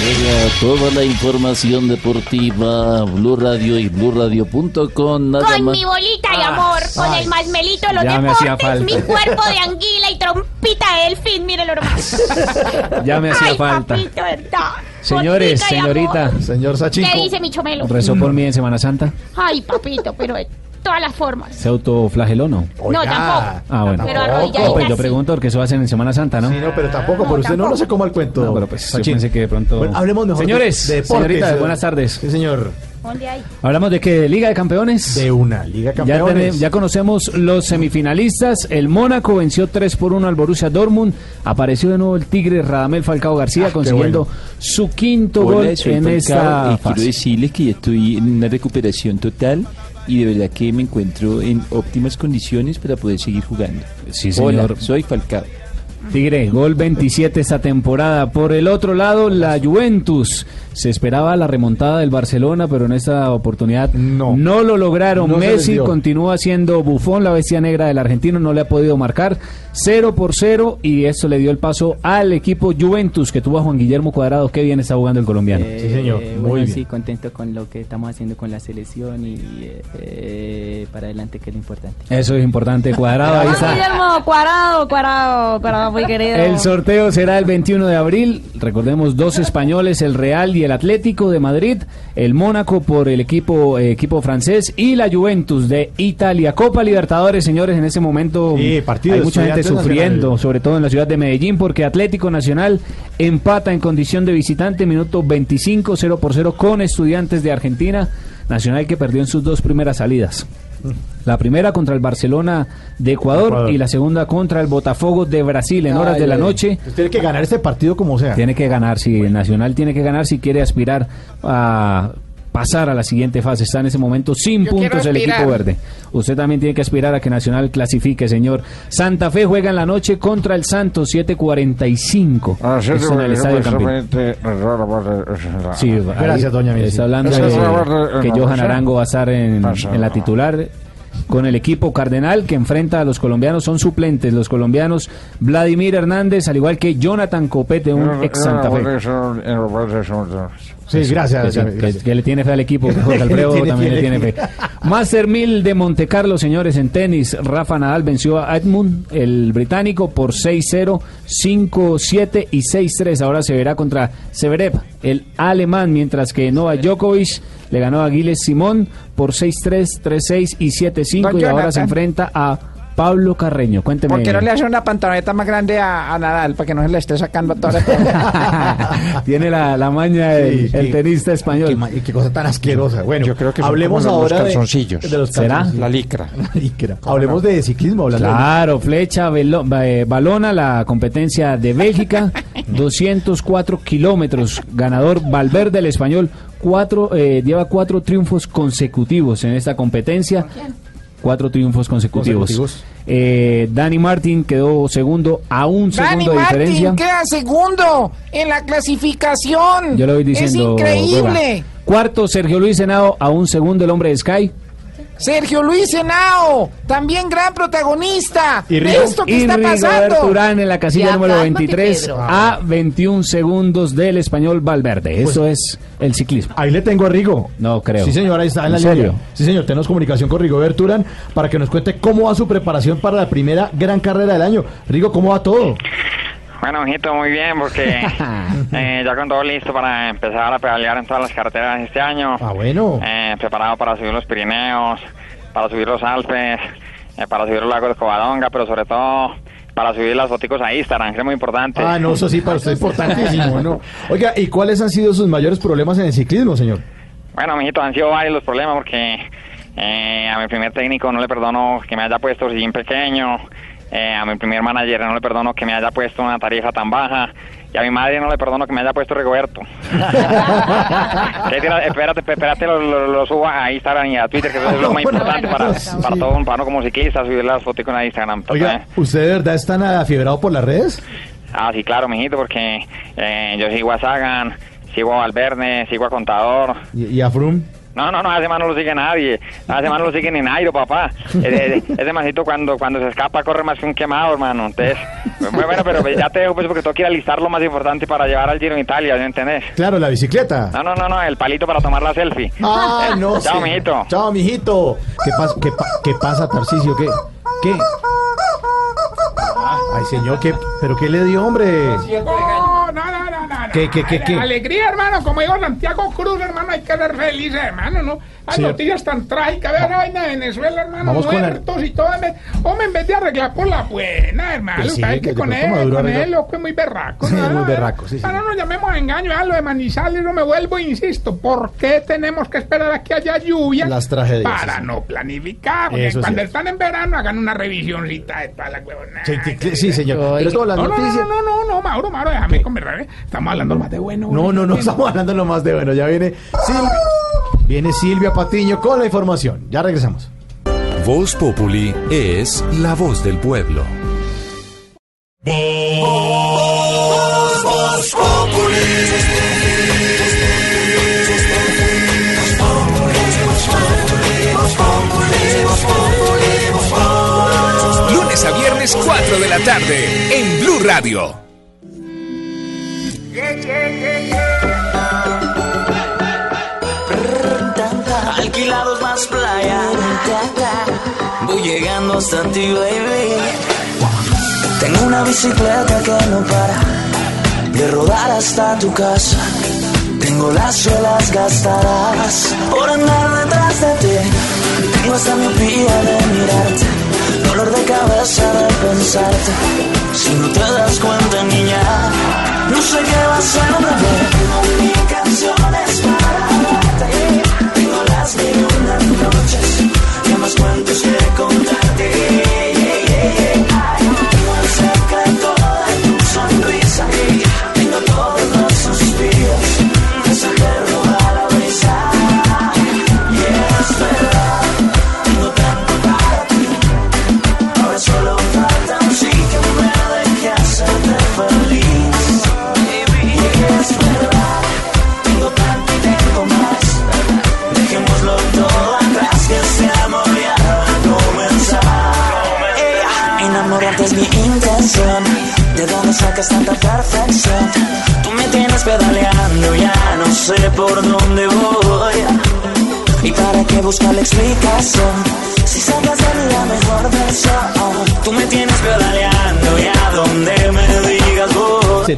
Llega toda la información deportiva, Blue Radio y BlueRadio.com. Nada Con más. mi bolita de amor, con ay. el masmelito de los Ya me hacía deportes, mi cuerpo de anguila y trompita de delfín, mírenlo nomás. Ya me hacía Ay, falta. papito. Señores, señorita. Señor ¿Qué dice mi chomelo? ¿Rezó por mí en Semana Santa? Ay, papito, pero todas las formas. ¿Se autoflageló no? No, tampoco. Ah, bueno. Pero arrodilladita No, pues yo sí. pregunto porque eso hacen en Semana Santa, ¿no? Sí, no, pero tampoco, por usted no, no se coma el cuento. No, pero pues yo pensé que de pronto... Bueno, hablemos mejor Señores, de, de deportes, señorita, buenas tardes. Sí, señor. Hablamos de que Liga de Campeones. De una Liga de Ya, Campeones. tene- ya conocemos los semifinalistas. El Mónaco venció 3 por 1 al Borussia Dortmund. Apareció de nuevo el Tigre Radamel Falcao García Ah, consiguiendo su quinto Hola, gol en Falcao, esta y quiero fase. decirles que ya estoy en una recuperación total y de verdad que me encuentro en óptimas condiciones para poder seguir jugando. Sí, Hola, soy Falcao. Tigre, gol 27 esta temporada. Por el otro lado, la Juventus. Se esperaba la remontada del Barcelona, pero en esta oportunidad no, lo lograron. No se les Messi continúa siendo bufón, la bestia negra del argentino, no le ha podido marcar 0 por 0 y esto le dio el paso al equipo Juventus que tuvo a Juan Guillermo Cuadrado. Qué bien está jugando el colombiano. Eh, bueno, sí, contento con lo que estamos haciendo con la selección y eh, eh, para adelante, que es lo importante. Eso es importante. Cuadrado, ahí está. Guillermo, cuadrado, cuadrado, cuadrado, querido. El sorteo será el 21 de abril. Recordemos dos españoles, el Real y el Atlético de Madrid, el Mónaco por el equipo eh, equipo francés y la Juventus de Italia. Copa Libertadores, señores, en ese momento Sí, partido hay mucha gente sufriendo, Nacional. sobre todo en la ciudad de Medellín, porque Atlético Nacional empata en condición de visitante, minuto 25, 0 por 0 con Estudiantes de Argentina. Nacional que perdió en sus dos primeras salidas. La primera contra el Barcelona de Ecuador, Ecuador. y la segunda contra el Botafogo de Brasil en horas Ay, de la ay, noche. Tiene que ganar este partido como sea. Tiene que ganar, sí, el Nacional tiene que ganar si quiere aspirar a pasar a la siguiente fase. Está en ese momento sin Yo puntos el equipo verde. Usted también tiene que aspirar a que Nacional clasifique, señor. Santa Fe juega en la noche contra el Santos 7:45. Ah, Esto en el Estadio Campín. Sí, Gracias, ahí doña Missy. Está hablando de es que Johan Arango va a estar en, Pasa. en la titular con el equipo cardenal que enfrenta a los colombianos. Son suplentes los colombianos Vladimir Hernández, al igual que Jonathan Copete, un ex Santa Fe. Sí, gracias. Que, que- que le tiene fe al equipo. Jorge Alfredo Tiene- también le tiene fe. Master 1000 de Monte Carlo, señores, en tenis. Rafa Nadal venció a Edmund, el británico, por 6-0, 5-7 y 6-3. Ahora se verá contra Severev, el alemán, mientras que Novak Djokovic le ganó a Giles Simón por 6-3, 3-6 y 7-5. Don Y ahora se enfrenta a Pablo Carreño. Cuénteme. ¿Por qué no le hace una pantaloneta más grande a, a Nadal para que no se le esté sacando toda la Tiene la, la maña el, Sí, el sí. tenista español. Qué, qué cosa tan asquerosa. Bueno, Yo creo que hablemos como los- los ahora de- calzoncillos. de, los ¿Será? calzoncillos. La licra. La licra. Hablemos de ciclismo. Hablando de- Claro, flecha velo- eh, balona, la competencia de Bélgica, 204 kilómetros. Ganador Valverde, el español, cuatro, eh, lleva cuatro triunfos consecutivos en esta competencia. Cuatro triunfos consecutivos. Consecutivos. Eh, Dani Martin quedó segundo a un Dani segundo de diferencia. Martin queda segundo en la clasificación. Yo lo voy diciendo. Es increíble. Cuarto, Sergio Luis Henao a un segundo, el hombre de Sky. Sergio Luis Henao, también gran protagonista Y de Rigo- esto que y está Rigoberto pasando. Urán en la casilla Ya, número cálmate, 23 Pedro. a 21 segundos del español Valverde. Eso es el ciclismo. Ahí le tengo a Rigo. No creo. Sí, señor, ahí está en la línea. Sí, señor, tenemos comunicación con Rigoberto Urán para que nos cuente cómo va su preparación para la primera gran carrera del año. Rigo, ¿cómo va todo? Bueno, mijito, muy bien, porque eh, ya con todo listo para empezar a pedalear en todas las carreteras este año. Ah, bueno. Eh, preparado para subir los Pirineos, para subir los Alpes, eh, para subir los lagos de Covadonga, pero sobre todo para subir las fotos a Instagram, que es muy importante. Ah, no, eso sí, para usted es importantísimo, ¿no? Oiga, ¿y cuáles han sido sus mayores problemas en el ciclismo, señor? Bueno, mijito, han sido varios los problemas porque eh, a mi primer técnico no le perdono que me haya puesto sillín pequeño, eh, a mi primer manager no le perdono que me haya puesto una tarifa tan baja y a mi madre no le perdono que me haya puesto Rigoberto. Espérate, espérate, lo, lo, lo subo a Instagram y a Twitter, que eso es lo más importante para, para todo un para uno como ciclista, subir las fotos a Instagram. Oiga, ¿usted de verdad es tan afiebrado por las redes? Ah, sí, claro, mijito, porque eh, yo sigo a Sagan, sigo a Valverde, sigo a Contador. ¿Y, y a Froome? No, no, no, ese man no lo sigue nadie. Ese man no lo sigue ni Nairo, papá. Ese, ese, mancito cuando, cuando se escapa corre más que un quemado, hermano. Entonces, muy bueno, pero ya te dejo pues porque tengo que ir a listar lo más importante para llevar al Giro en Italia, ¿me entendés? Claro, la bicicleta. No, no, no, no, el palito para tomar la selfie. Ah, no. Chao, sí. mijito. Chao, mijito. ¿Qué, pas- qué, pa- qué pasa, Tarcisio? ¿Qué? ¿Qué? Ay, señor, ¿qué? ¿pero qué le dio, hombre? No, no, no, no, ¿Qué, qué, qué, qué? Alegría, hermano. Como digo Santiago Cruz, hermano, hay que ser feliz, hermano, ¿no? Hay noticias tan trágicas. Vea la vaina de Venezuela, hermano. Vamos la- muertos y todo. Hombre, en vez de arreglar por la buena, hermano. Pues sí, hay que con él, con arregla- él, loco, es muy berraco. Sí, ¿no? es muy berraco, sí, sí. Ah, no nos llamemos a engaño, a lo de Manizales, no me vuelvo, insisto. ¿Por qué tenemos que esperar a que haya lluvia? Las tragedias, Para sí, sí. no planificar. Porque Eso cuando sí. están en verano, hagan una revisioncita de toda la huevona. Sí, sí, sí, señor. Pero es como las no, no, noticias. No, no, no, no, Mauro, Mauro, déjame conversar. ¿eh? Estamos hablando más de bueno. No, no, no, estamos hablando lo más de bueno. Ya viene Silvia, viene Silvia Patiño con la información. Ya regresamos. Voz Populi es la voz del pueblo. Lunes a viernes 4 de la tarde en Blue Radio. Voy llegando hasta ti, baby. Tengo una bicicleta que no para de rodar hasta tu casa. Tengo las suelas gastadas por andar detrás de ti. Tengo esta miopía de mirarte, dolor de cabeza de pensarte. Si no te das cuenta, niña, no sé qué va a ser. Tengo mil canciones para darte. Tengo las mil y una noches, más cuentos que contarte.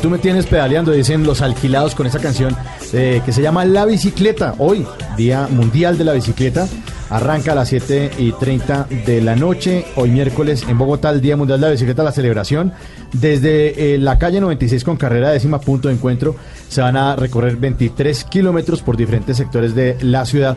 Tú me tienes pedaleando, dicen los alquilados con esa canción eh, que se llama La Bicicleta. Hoy, Día Mundial de la Bicicleta. Arranca a las 7 y 30 de la noche. Hoy miércoles en Bogotá, el Día Mundial de la Bicicleta, la celebración. Desde eh, la calle 96 con carrera décima punto de encuentro se van a recorrer 23 kilómetros por diferentes sectores de la ciudad.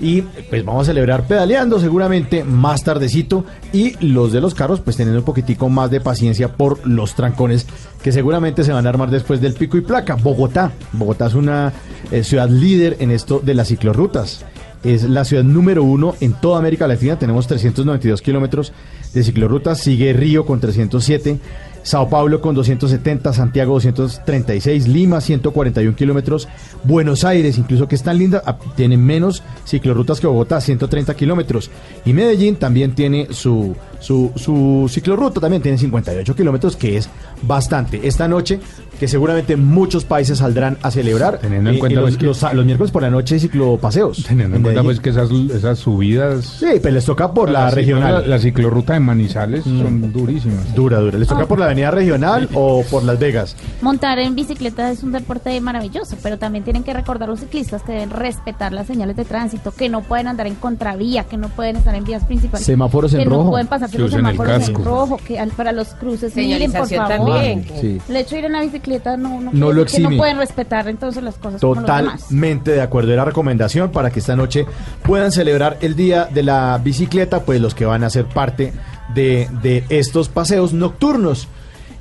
Y pues vamos a celebrar pedaleando seguramente más tardecito y los de los carros pues teniendo un poquitico más de paciencia por los trancones que seguramente se van a armar después del pico y placa. Bogotá. Bogotá es una eh, ciudad líder en esto de las ciclorrutas. Es la ciudad número uno en toda América Latina. Tenemos 392 kilómetros de ciclorrutas. Sigue Río con 307. Sao Paulo con 270, Santiago 236, Lima 141 kilómetros, Buenos Aires, incluso que es tan linda, ah, tiene menos ciclorrutas que Bogotá, 130 kilómetros. Y Medellín también tiene su, su, su ciclorruta, también tiene 58 kilómetros, que es bastante. Esta noche, que seguramente muchos países saldrán a celebrar, Teniendo en eh, cuenta, los, pues, que- los- los miércoles por la noche hay ciclopaseos. Teniendo en cuenta pues que esas, esas subidas... Sí, pero les toca por la, La, regional. Mm. la ciclorruta de Manizales son durísimas. Dura, dura. ¿Les toca por la avenida regional o por Las Vegas? Montar en bicicleta es un deporte maravilloso, pero también tienen que recordar los ciclistas que deben respetar las señales de tránsito, que no pueden andar en contravía, que no pueden estar en vías principales, Semáforos en que rojo. no pueden pasar por los semáforos en rojo, que al- para los cruces miren por Señalización favor. también. Sí. El hecho ir en la bicicleta no, no, No quiere lo exime. no pueden respetar entonces las cosas. Totalmente de acuerdo. Era recomendación para que esta noche puedan celebrar el día de la bicicleta, pues los que van a ser parte de, de estos paseos nocturnos.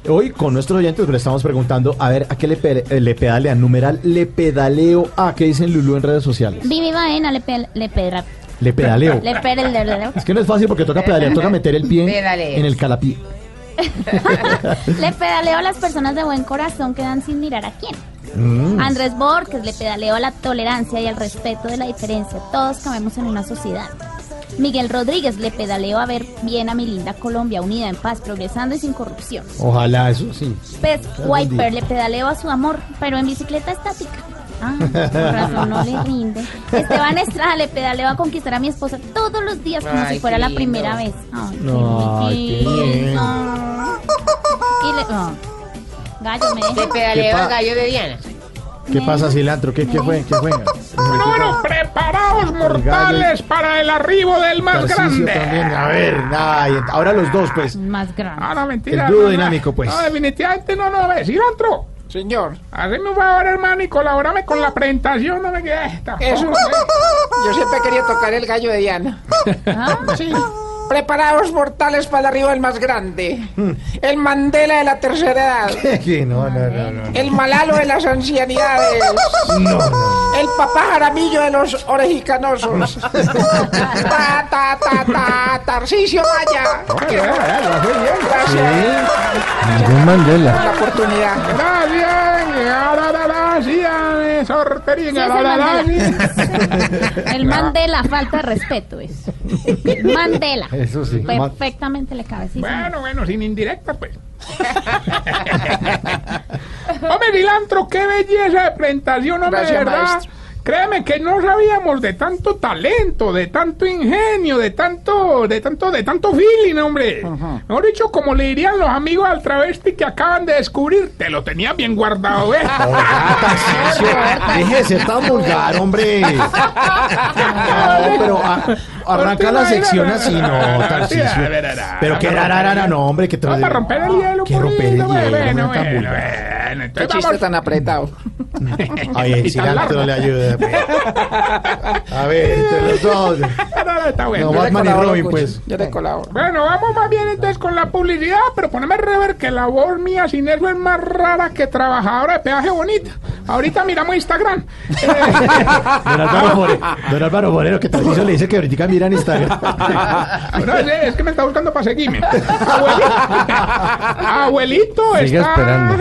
Hoy con nuestros oyentes le estamos preguntando a ver a qué le, pe- le pedalean. Numeral le pedaleo a qué dicen Lulu en redes sociales. Vivi Baena le, pe- le pedra. Le pedaleo. Le pedaleo. Es que no es fácil porque toca pedalear, toca meter el pie Pedaleo. en el calapí. Le pedaleo a las personas de buen corazón que dan sin mirar a quién. Mm. Andrés Borges le pedaleo a la tolerancia y al respeto de la diferencia. Todos cabemos en una sociedad. Miguel Rodríguez le pedaleo a ver bien a mi linda Colombia, unida en paz, progresando y sin corrupción. Ojalá eso sí. Pez Wiper le pedaleo a su amor, pero en bicicleta estática. Ah, razón no le rinde. Esteban Estrada le pedaleo a conquistar a mi esposa todos los días como Ay, si fuera la lindo. primera vez. Ay, qué Ay, qué bien. Y le, ah. Gallo, me deja. Le pedaleo ¿Qué pa- al gallo de Diana. ¿Qué pasa, cilantro? ¿Qué, qué fue? ¿Qué fue? Bueno, preparaos mortales para el arribo del más Tarcisio grande. también. A ver, ay, ahora los dos, pues. Más grande. Ah, no, mentira. El dúo no, no. dinámico, pues. No, definitivamente no, no, ve, cilantro. Señor. Haceme un favor, hermano, y colabórame con la presentación, no me quede esta. Eso. Yo siempre quería tocar el gallo de Diana. Sí. Preparaos mortales para el arribo del más grande. El Mandela de la tercera edad. ¿Qué? No, no, no, no. El Malalo de las ancianidades. No, no. El papá jaramillo de los orejicanosos. ta, ta, ta, ta, Tarcisio Maya. Gracias Ningún Mandela. la oportunidad. El Mandela, falta de respeto es. Mandela. Eso sí. Perfectamente le cabe. sí, señor. Bueno, bueno, sin indirectas, pues. Hombre, cilantro, qué belleza de presentación, hombre, Gracias, verdad. maestro. Créeme que no sabíamos de tanto talento, de tanto ingenio, de tanto, de tanto, de tanto feeling, hombre. Mejor dicho, como le dirían los amigos al travesti que acaban de descubrir, te lo tenía bien guardado, ¿eh? Deje de ser tan vulgar, hombre. No, pero a- arranca la sección así, no, Tarcisio. Pero que rarara, no, hombre, que te lo Vamos a romper el hielo, Que romper el hielo, bueno, no bueno, tan bueno, vulgar. bueno, Qué chiste tan apretado. Ay, el cilantro le ayuda. Pues. A ver, entre los dos. Está bueno. No, Yo le Batman y colaboro, Robin, Cucho. pues. Yo te colaboro. Bueno, vamos más bien entonces con la publicidad, pero poneme rever que la voz mía sin eso es más rara que trabajadora de peaje bonita. Ahorita miramos Instagram. Eh, Don Álvaro Moreno, don Álvaro Moreno, que Tarcisio le dice que ahorita mira en Instagram. no, es, es que me está buscando para seguirme. Abuelito, abuelito Sigue está.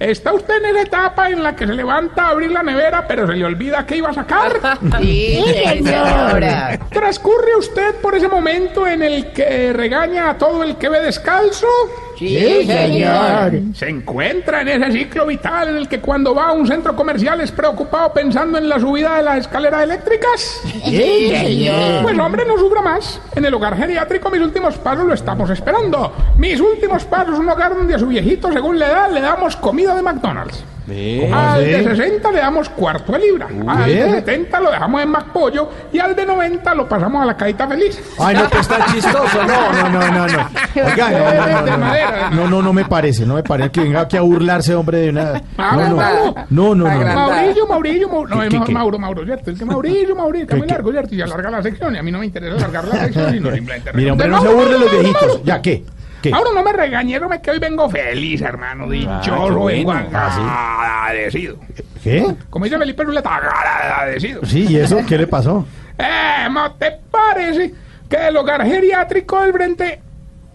está usted en esa etapa en la que se levanta a abrir la nevera, pero se le olvida que iba a sacar. Sí, señora. ¿Transcurre usted por ese momento en el que regaña a todo el que ve descalzo? Sí, señor. Se encuentra en ese ciclo vital en el que cuando va a un centro comercial es preocupado pensando en la subida de las escaleras eléctricas. Sí, señor. Pues hombre, no sufra más. En el hogar geriátrico mis últimos pasos lo estamos esperando. Mis últimos pasos, un hogar donde a su viejito, según la edad, le damos comida de McDonald's. Al de 60 le damos cuarto de libra. Al de ¿Qué? 70 lo dejamos en McPollo y al de 90 lo pasamos a la cajita feliz. Ay, no, que está chistoso. No, no, no, no, no. Oiga, no, no, no, De no, madera. no. No, no, no me parece, no me parece que venga aquí a burlarse, hombre, de una. Ah, No, no, Mauro. no, no, no. no. Mauricio, Mauricio, Mau- no, ¿Qué, es? Mauro, Mauro, ¿cierto? Es que Mauricio, Mauricio, está ¿Qué, muy largo, ¿cierto? Y alarga la sección y a mí no me interesa alargar la sección, sino simplemente... Mira, hombre, no Mauro, se burle de los Mauro, viejitos. Mauro. Ya, ¿qué? ¿Qué? Mauro, no me regañes, no me que hoy vengo feliz, hermano, dichoso, vengo agradecido. ¿Qué? Como dice Felipe Zuleta, agradecido. Sí, ¿y eso qué le pasó? Eh, ¿no te parece que el hogar geriátrico del frente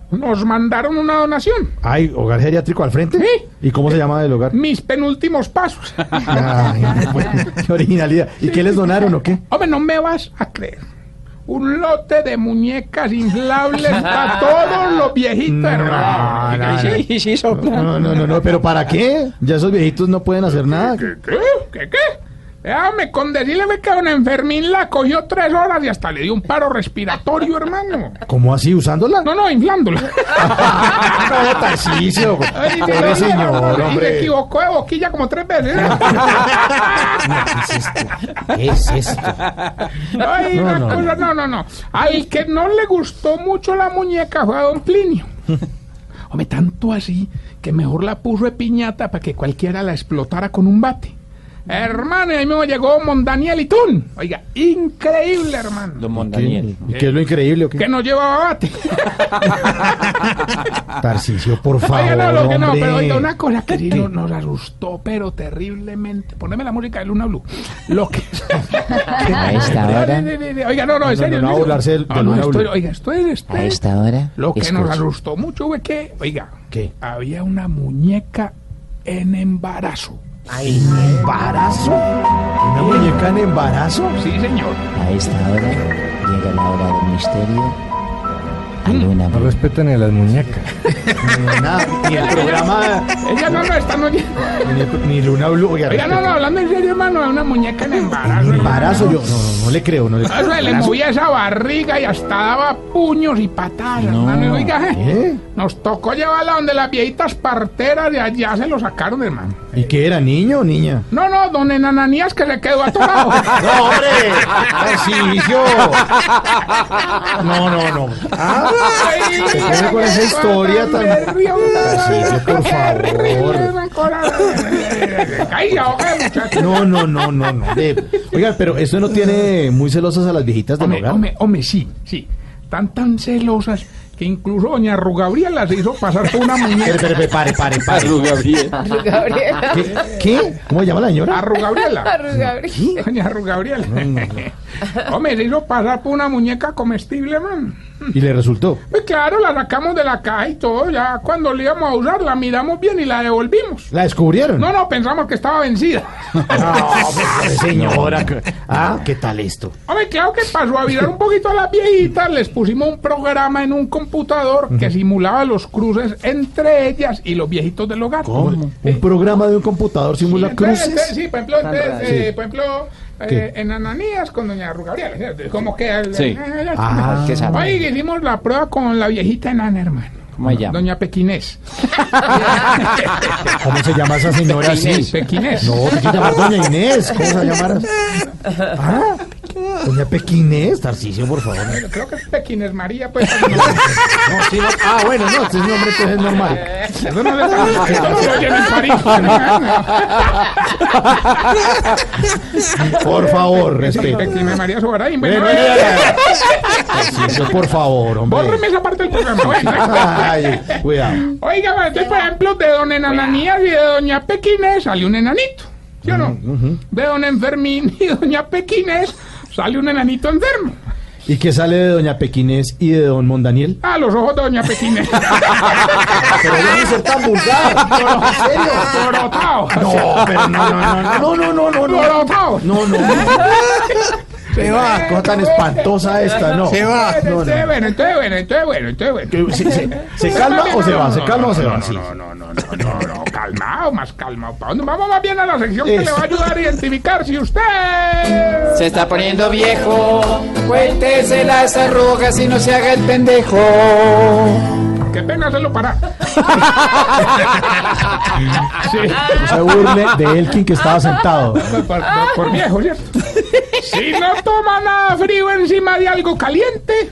nos mandaron una donación? ¿Hay hogar geriátrico al frente? Sí. ¿Y cómo se llama el hogar? Mis penúltimos pasos. Ay, pues, qué originalidad. ¿Y qué les donaron o qué? Hombre, no me vas a creer. Un lote de muñecas inflables para todos los viejitos, hermano. no, no. Sí, sí, sopla. No, no, no, no, pero ¿para qué? Ya esos viejitos no pueden hacer nada. ¿Qué? ¿Qué? ¿Qué? Déjame con decirle que don Enfermín la cogió tres horas y hasta le dio un paro respiratorio, hermano. ¿Cómo así? ¿Usándola? No, no, inflándola. No, Pobre me señor, Y hombre. equivocó de boquilla como tres veces. ¿Qué es esto? Ay, No, una no, cosa, no, no, no. Al que no le gustó mucho la muñeca fue a don Plinio. Hombre, tanto así que mejor la puso de piñata para que cualquiera la explotara con un bate. Hermano, y ahí mismo llegó Mondaniel y Tun. Oiga, increíble, hermano. Don Mondaniel. ¿Y qué es lo increíble o qué? Que no llevaba bate. Tarcisio, por favor, Oiga, no, lo que no, hombre. pero oiga, una cosa que sí ¿Qué? nos, asustó, pero terriblemente. Poneme la música de Luna Blue. Lo que. A esta hora. Oiga, no, no, en No, serio. no, no, No, de no, Luna estoy- Blue. Oiga, esto es. esto A es- esta hora. Lo que nos asustó mucho fue que, oiga, ¿Qué? había una muñeca en embarazo. ¿Embarazo? ¿Una muñeca en embarazo? Sí, señor. A esta hora llega la hora del misterio. A Luna No respetan ni a las muñecas. Ni nada, ni el programa, Ella no, no, está no. ni, ni Luna Blue. Oiga, Oiga, no, no, hablando en serio, hermano, una muñeca en embarazo. En hermano. embarazo, yo no, no, no le creo, no le creo. Eso le movía esa barriga y hasta daba puños y patadas, hermano. Y oiga, eh, ¿Qué? nos tocó llevarla donde las viejitas parteras de allá se lo sacaron, hermano. ¿Y qué era, niño o niña? No, no, don Enananías que se quedó atorado. No, hombre. Tarcisio. No, no, no. Ah, ¿qué pasa con esa historia tan... Por favor. No, no, no, no, no. De- Oiga, pero eso no tiene muy celosas a las viejitas del Hombre, hogar. hombre, hombre, sí, sí. Tan tan celosas que incluso doña Rugabriela se hizo pasar por una muñeca. Espere, espere, pare, pare, pare. Gabriela. ¿Qué? ¿Qué? ¿Cómo se llama la señora? Arrugabriela. Gabriela. Doña Rugabriela. Hombre, se hizo pasar por una muñeca comestible, man. Y le resultó. Pues claro, la sacamos de la caja y todo. Ya cuando le íbamos a usar, la miramos bien y la devolvimos. ¿La descubrieron? No, no, pensamos que estaba vencida. No, pues, señora. Ah, ¿qué tal esto? Hombre, claro que para suavizar un poquito a las viejitas, les pusimos un programa en un computador que simulaba los cruces entre ellas y los viejitos del hogar. ¿Cómo? ¿Un programa de un computador simula Entonces, cruces? entonces, sí, por ejemplo, entonces, eh, Sí. por ejemplo eh, en Ananías con doña Rugabriela. ¿Cómo queda? el- Sí. Ah, qué sabe. Oye, hicimos la prueba con la viejita enana, hermano. ¿Cómo se llama? Doña Pequinés. ¿Cómo se llama esa señora así? Pequinés, Pequinés. No, que llamar Doña Inés. ¿Cómo se va a llamar? Ah, Doña Pequinés, Tarcicio, por favor. Creo que es Pequinés María, pues. No, sí, no. Ah, bueno, no, este nombre entonces es normal. Eso no se esto no se oye en París. Por favor, respeto. Pequinés María Sobaraín. Bueno, Bueno, eh, Tarcicio, por favor, hombre. bórreme esa parte del programa. Bueno. Ay, cuidado. Oiga, bueno, entonces, por ejemplo, de don Enananías y de doña Pequinés sale un enanito, ¿sí o no? De don Enfermín y doña Pequinés sale un enanito enfermo. ¿Y qué sale de Doña Pequinés y de Don Mondaniel? Ah, los ojos de doña Pequinés. Pero debe ser tan vulgar. No, en serio. Borotao. No, pero no, no, no, no, no, no, no, no. Borotao. No, no. Se va. Cosa tan espantosa esta, no. Se va. No, Entonces, no. bueno, entonces, bueno, entonces, bueno, entonces, bueno. ¿Se, se, se calma o se va? ¿Se calma o se va? No, no, no, no, no, no, no, calmado, más calmado. ¿Para dónde? Vamos más bien a la sección que le va a ayudar a identificar si usted... Se está poniendo viejo. Cuéntese las arrugas y no se haga el pendejo. Qué pena hacerlo parar. sí. No se burle de Elkin que estaba sentado. Por, por- por viejo, ¿cierto? Si no toma nada frío encima de algo caliente,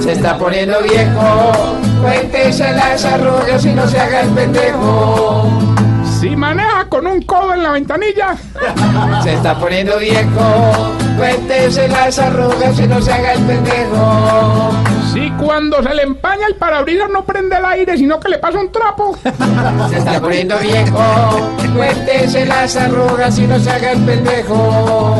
Se está poniendo viejo. Cuéntese las arrugas y no se haga el pendejo. si maneja con un codo en la ventanilla, Se está poniendo viejo. Cuéntese las arrugas y no se haga el pendejo. Si cuando se le empaña el parabrisas no prende el aire, sino que le pasa un trapo, Se está poniendo viejo. Cuéntese las arrugas y no se haga el pendejo.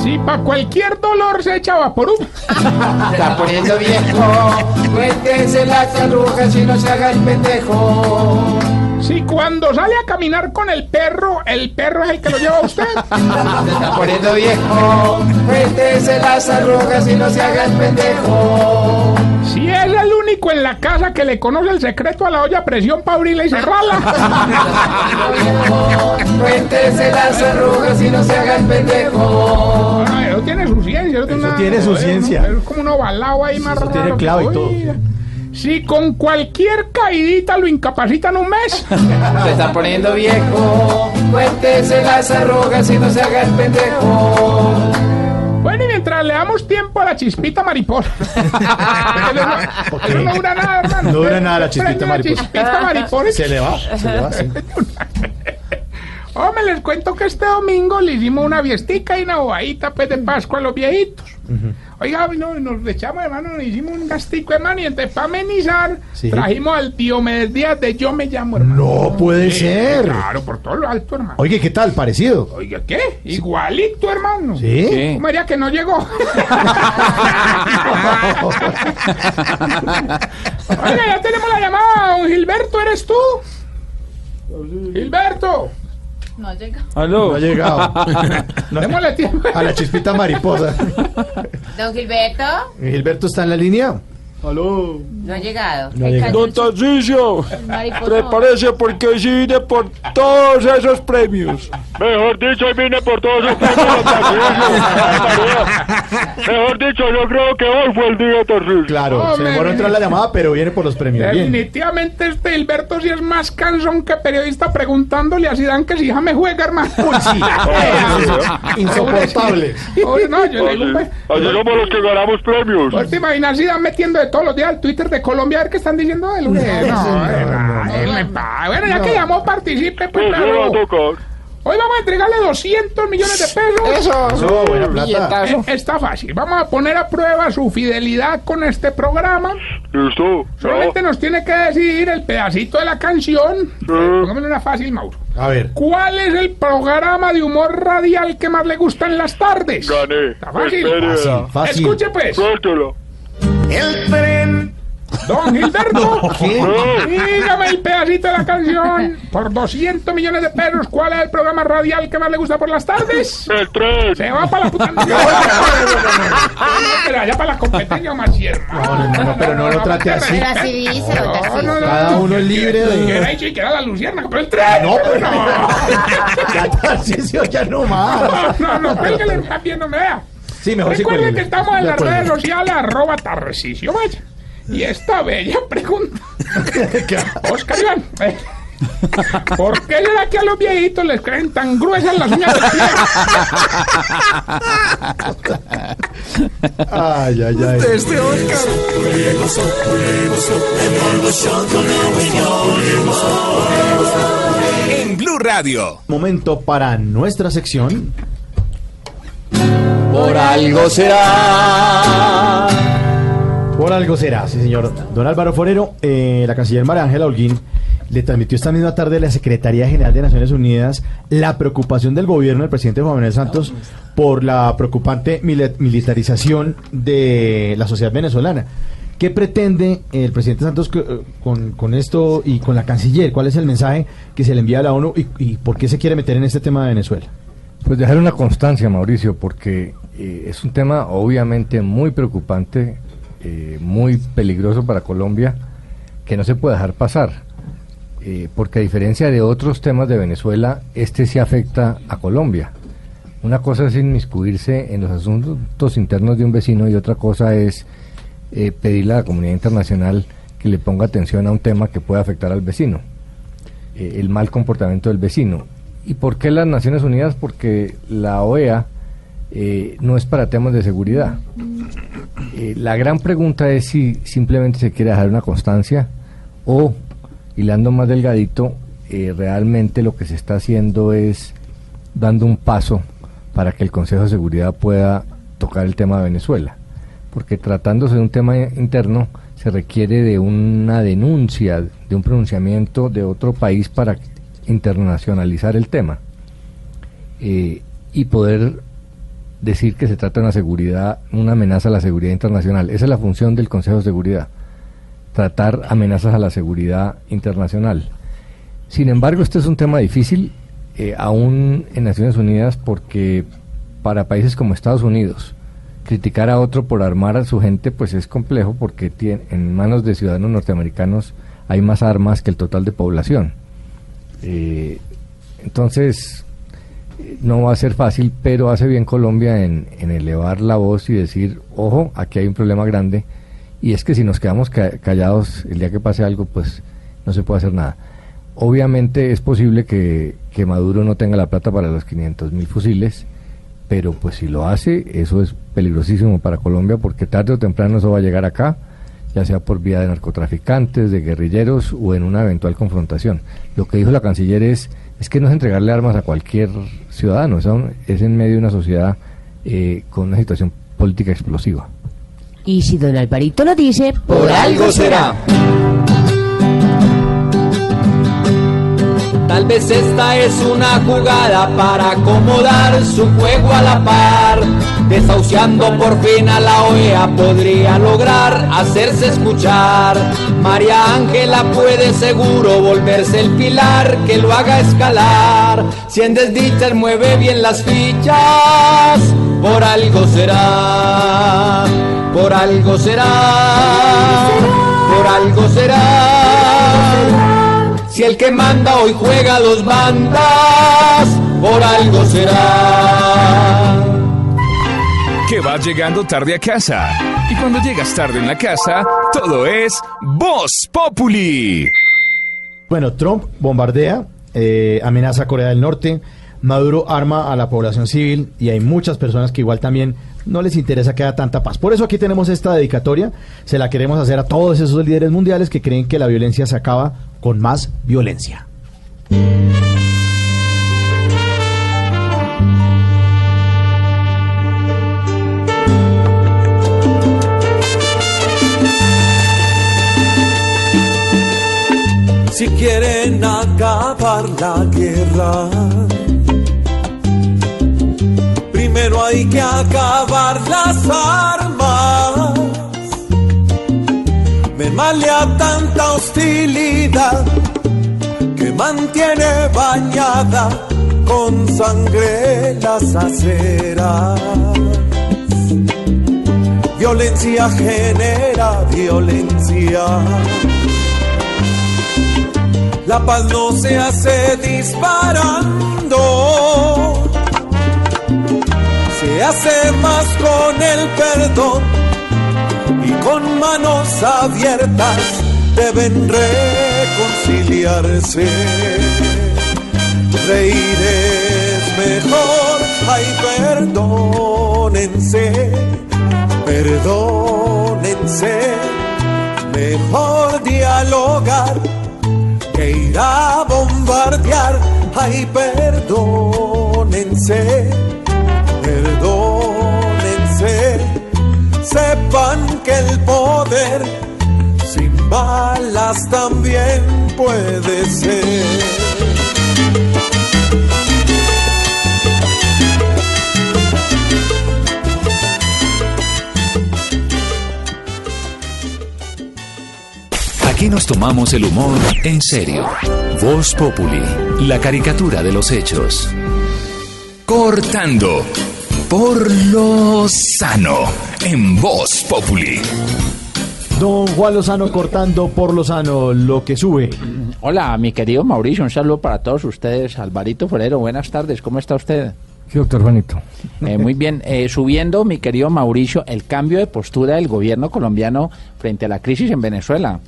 si para cualquier dolor se echa vaporú, Se está poniendo viejo. Cuéntese las arrugas y no se haga el pendejo. si cuando sale a caminar con el perro, el perro es el que lo lleva a usted, Se está poniendo viejo. Cuéntese las arrugas y no se haga el pendejo. Si es el único en la casa que le conoce el secreto a la olla a presión para abrirla y cerrarla. Cuéntese las arrugas y no se haga el pendejo. Ah, Eso tiene su ciencia. Eso, Eso tiene su ciencia. Es como un ovalado ahí más Eso raro. tiene clavo y que- todo. Si con cualquier caidita lo incapacitan un mes, Se está poniendo viejo. Cuéntese las arrugas y no se haga el pendejo. Bueno, y mientras le damos tiempo a la chispita mariposa. no, eso no dura nada, hermano. No dura nada la chispita mariposa. chispita mariposa. Se le va, se le va, sí. Hombre, les cuento que este domingo le hicimos una fiestica y una bobadita pues de Pascua a los viejitos. Oiga, no, nos echamos, hermano, nos hicimos un gastico, hermano, y entonces para amenizar, Sí. trajimos al Diomedes Díaz de Yo Me Llamo, hermano. No puede Sí, ser. Claro, por todo lo alto, hermano. Oye, ¿qué tal? Parecido. Oiga, ¿qué? Igualito, hermano. ¿Sí? ¿Qué? ¿Cómo haría que no llegó? Oiga, ya tenemos la llamada, don Gilberto, ¿eres tú? Gilberto. No llega. Aló. No ha llegado. No, Démosle tiempo. a la chispita mariposa. Don Gilberto, ¿Gilberto está en la línea? Aló. no ha llegado. No ha llegado. Don mariposa. prepárese porque hoy sí vine por todos esos premios. Mejor dicho, hoy vine por todos esos premios. Mejor dicho, yo creo que hoy fue el día terrible. Claro, se Hombre, demoró en entrar la llamada, pero viene por los premios. Bien. Definitivamente este Hilberto sí es más cansón que periodista preguntándole a Zidane que si hija me juega, hermano. Uy, sí. Insoportable. Oye, no, yo le digo, pues, Así somos los que ganamos premios. ¿Vos te imaginas Zidane metiendo de todos los días al Twitter de Colombia a ver qué están diciendo de él? güey? No, él me pa- Bueno, ya que llamó, participe, pues, sí, claro. Hoy vamos a entregarle 200 millones de pesos. Eso. Eso, buena plata. Eh, Está fácil. Vamos a poner a prueba su fidelidad con este programa. Listo. Solamente nos tiene que decidir el pedacito de la canción. Pongámosle una fácil, Mauro. A ver. ¿Cuál es el programa de humor radial que más le gusta en las tardes? Gané. Está fácil. Fácil. Escuche pues. Suéltelo. El tren. Don Gilberto. Dígame el pedacito de la canción. Por 200 millones de pesos, ¿cuál es el programa radial que más le gusta por las tardes? El tren. Se va para la puta. No, pero allá para la competencia más cierto. No, no, no, no, pero no lo trate así. Pero así dice, No, así. no, no. Cada uno es libre Que de. era ahí, sí, que era la luciérnaga, pero el tren. No, pero no. Ya, Tarcisio, ya no más. No, no, no, que le está viendo, me vea. Sí, mejor Recuerden que estamos en las redes sociales, arroba Tarcisio Maya. Y esta bella pregunta. Oscar Iván. eh, ¿Por qué será que a los viejitos les creen tan gruesas las uñas del pie? Ay, ay, ay. Este Oscar. En Blue Radio. Momento para nuestra sección. Por algo será. Por algo será, sí, señor. Don Álvaro Forero, eh, la canciller María Ángela Holguín le transmitió esta misma tarde a la Secretaría General de Naciones Unidas la preocupación del gobierno del presidente Juan Manuel Santos por la preocupante mili- militarización de la sociedad venezolana. ¿Qué pretende el presidente Santos eh, con, esto y con la canciller? ¿Cuál es el mensaje que se le envía a la ONU y por qué se quiere meter en este tema de Venezuela? Pues dejar una constancia, Mauricio, porque eh, es un tema obviamente muy preocupante, eh, muy peligroso para Colombia, que no se puede dejar pasar. Eh, porque a diferencia de otros temas de Venezuela, este sí afecta a Colombia. Una cosa es inmiscuirse en los asuntos internos de un vecino y otra cosa es pedirle a la comunidad internacional que le ponga atención a un tema que puede afectar al vecino, el mal comportamiento del vecino. ¿Y por qué las Naciones Unidas? Porque la OEA eh, no es para temas de seguridad. Eh, la gran pregunta es si simplemente se quiere dejar una constancia o, hilando más delgadito, eh, realmente lo que se está haciendo es dando un paso para que el Consejo de Seguridad pueda tocar el tema de Venezuela. Porque tratándose de un tema interno, se requiere de una denuncia, de un pronunciamiento de otro país para internacionalizar el tema eh, y poder decir que se trata de una seguridad, una amenaza a la seguridad internacional. Esa es la función del Consejo de Seguridad, tratar amenazas a la seguridad internacional. Sin embargo, este es un tema difícil, eh, aún en Naciones Unidas, porque para países como Estados Unidos, criticar a otro por armar a su gente, pues es complejo, porque tiene, en manos de ciudadanos norteamericanos hay más armas que el total de población. Eh, entonces, no va a ser fácil, pero hace bien Colombia en, elevar la voz y decir, ojo, aquí hay un problema grande, y es que si nos quedamos ca- callados el día que pase algo, pues no se puede hacer nada. Obviamente es posible que, que Maduro no tenga la plata para los 500 mil fusiles, pero pues si lo hace, eso es peligrosísimo para Colombia porque tarde o temprano eso va a llegar acá, ya sea por vía de narcotraficantes, de guerrilleros o en una eventual confrontación. Lo que dijo la canciller es, es que no es entregarle armas a cualquier ciudadano, es, un- es en medio de una sociedad eh, con una situación política explosiva. Y si don Alvarito lo dice, Por algo será. Tal vez esta es una jugada para acomodar su juego a la par. Desahuciando por fin a la OEA podría lograr hacerse escuchar. María Ángela puede seguro volverse el pilar que lo haga escalar. Si en desdichas mueve bien las fichas, por algo será. Por algo será. Por algo será. Si el que manda hoy juega dos bandas, por algo será. Que vas llegando tarde a casa. Y cuando llegas tarde en la casa, todo es Voz Populi. Bueno, Trump bombardea, eh, amenaza a Corea del Norte, Maduro arma a la población civil y hay muchas personas que igual también no les interesa que haya tanta paz. Por eso aquí tenemos esta dedicatoria, se la queremos hacer a todos esos líderes mundiales que creen que la violencia se acaba con más violencia. Si quieren acabar la guerra, primero hay que acabar las armas. Me malea tanta hostilidad que mantiene bañada con sangre las aceras. Violencia genera violencia. La paz no se hace disparando, se hace más con el perdón y con manos abiertas deben reconciliarse. Reír es mejor, ay, perdónense, perdónense, mejor que a bombardear. Ay, perdónense, perdónense. Sepan que el poder sin balas también puede ser. Nos tomamos el humor en serio. Voz Populi, la caricatura de los hechos. Cortando por lo sano en Voz Populi. Don Juan Lozano cortando por Lozano lo que sube. Hola, mi querido Mauricio, un saludo para todos ustedes. Alvarito Forero, buenas tardes, ¿cómo está usted? Sí, doctor Juanito. Eh, muy bien, eh, subiendo, mi querido Mauricio, el cambio de postura del gobierno colombiano frente a la crisis en Venezuela.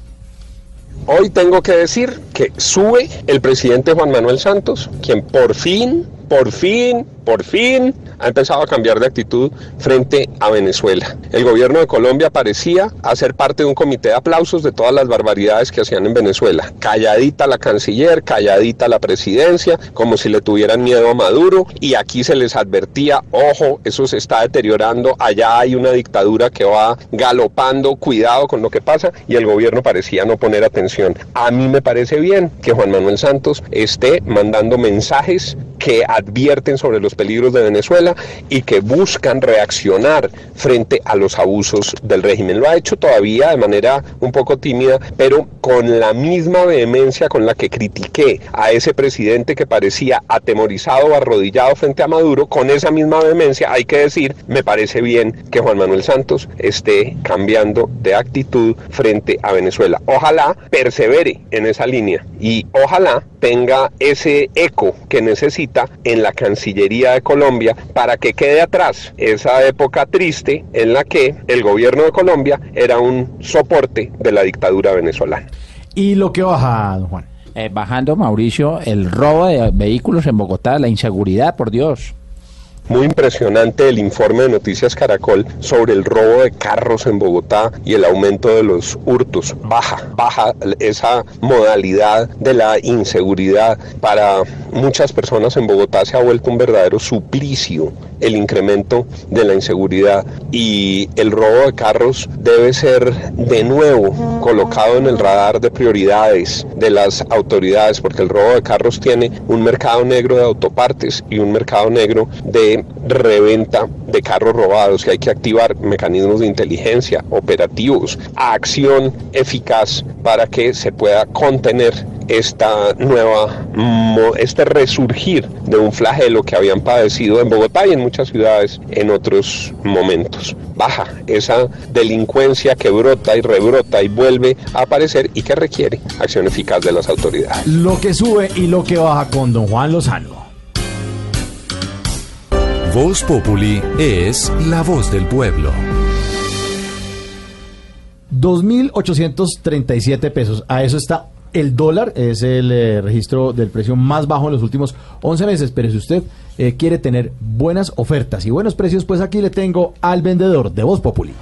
Hoy tengo que decir que sube el presidente Juan Manuel Santos, quien por fin, por fin, por fin ha empezado a cambiar de actitud frente a Venezuela. El gobierno de Colombia parecía hacer parte de un comité de aplausos de todas las barbaridades que hacían en Venezuela. Calladita la canciller, calladita la presidencia, como si le tuvieran miedo a Maduro y aquí se les advertía, ojo, eso se está deteriorando, allá hay una dictadura que va galopando, cuidado con lo que pasa y el gobierno parecía no poner atención. A mí me parece bien que Juan Manuel Santos esté mandando mensajes que advierten sobre los peligros de Venezuela y que buscan reaccionar frente a los abusos del régimen. Lo ha hecho todavía de manera un poco tímida, pero con la misma vehemencia con la que critiqué a ese presidente que parecía atemorizado o arrodillado frente a Maduro, con esa misma vehemencia hay que decir, me parece bien que Juan Manuel Santos esté cambiando de actitud frente a Venezuela. Ojalá persevere en esa línea y ojalá tenga ese eco que necesita en la Cancillería de Colombia para que quede atrás esa época triste en la que el gobierno de Colombia era un soporte de la dictadura venezolana. ¿Y lo que baja, don Juan? Eh, bajando, Mauricio, el robo de vehículos en Bogotá, la inseguridad, por Dios. Muy impresionante el informe de Noticias Caracol sobre el robo de carros en Bogotá y el aumento de los hurtos. Baja, baja esa modalidad de la inseguridad. Para muchas personas en Bogotá se ha vuelto un verdadero suplicio el incremento de la inseguridad y el robo de carros debe ser de nuevo colocado en el radar de prioridades de las autoridades porque el robo de carros tiene un mercado negro de autopartes y un mercado negro de reventa de carros robados que hay que activar mecanismos de inteligencia operativos, acción eficaz para que se pueda contener esta nueva, este resurgir de un flagelo que habían padecido en Bogotá y en muchas ciudades en otros momentos. Baja esa delincuencia que brota y rebrota y vuelve a aparecer y que requiere acción eficaz de las autoridades. Lo que sube y lo que baja con don Juan Lozano. Voz Populi es la voz del pueblo. 2.837 pesos. A eso está el dólar, es el eh, registro del precio más bajo en los últimos 11 meses. Pero si usted eh, quiere tener buenas ofertas y buenos precios, pues aquí le tengo al vendedor de Voz Populi.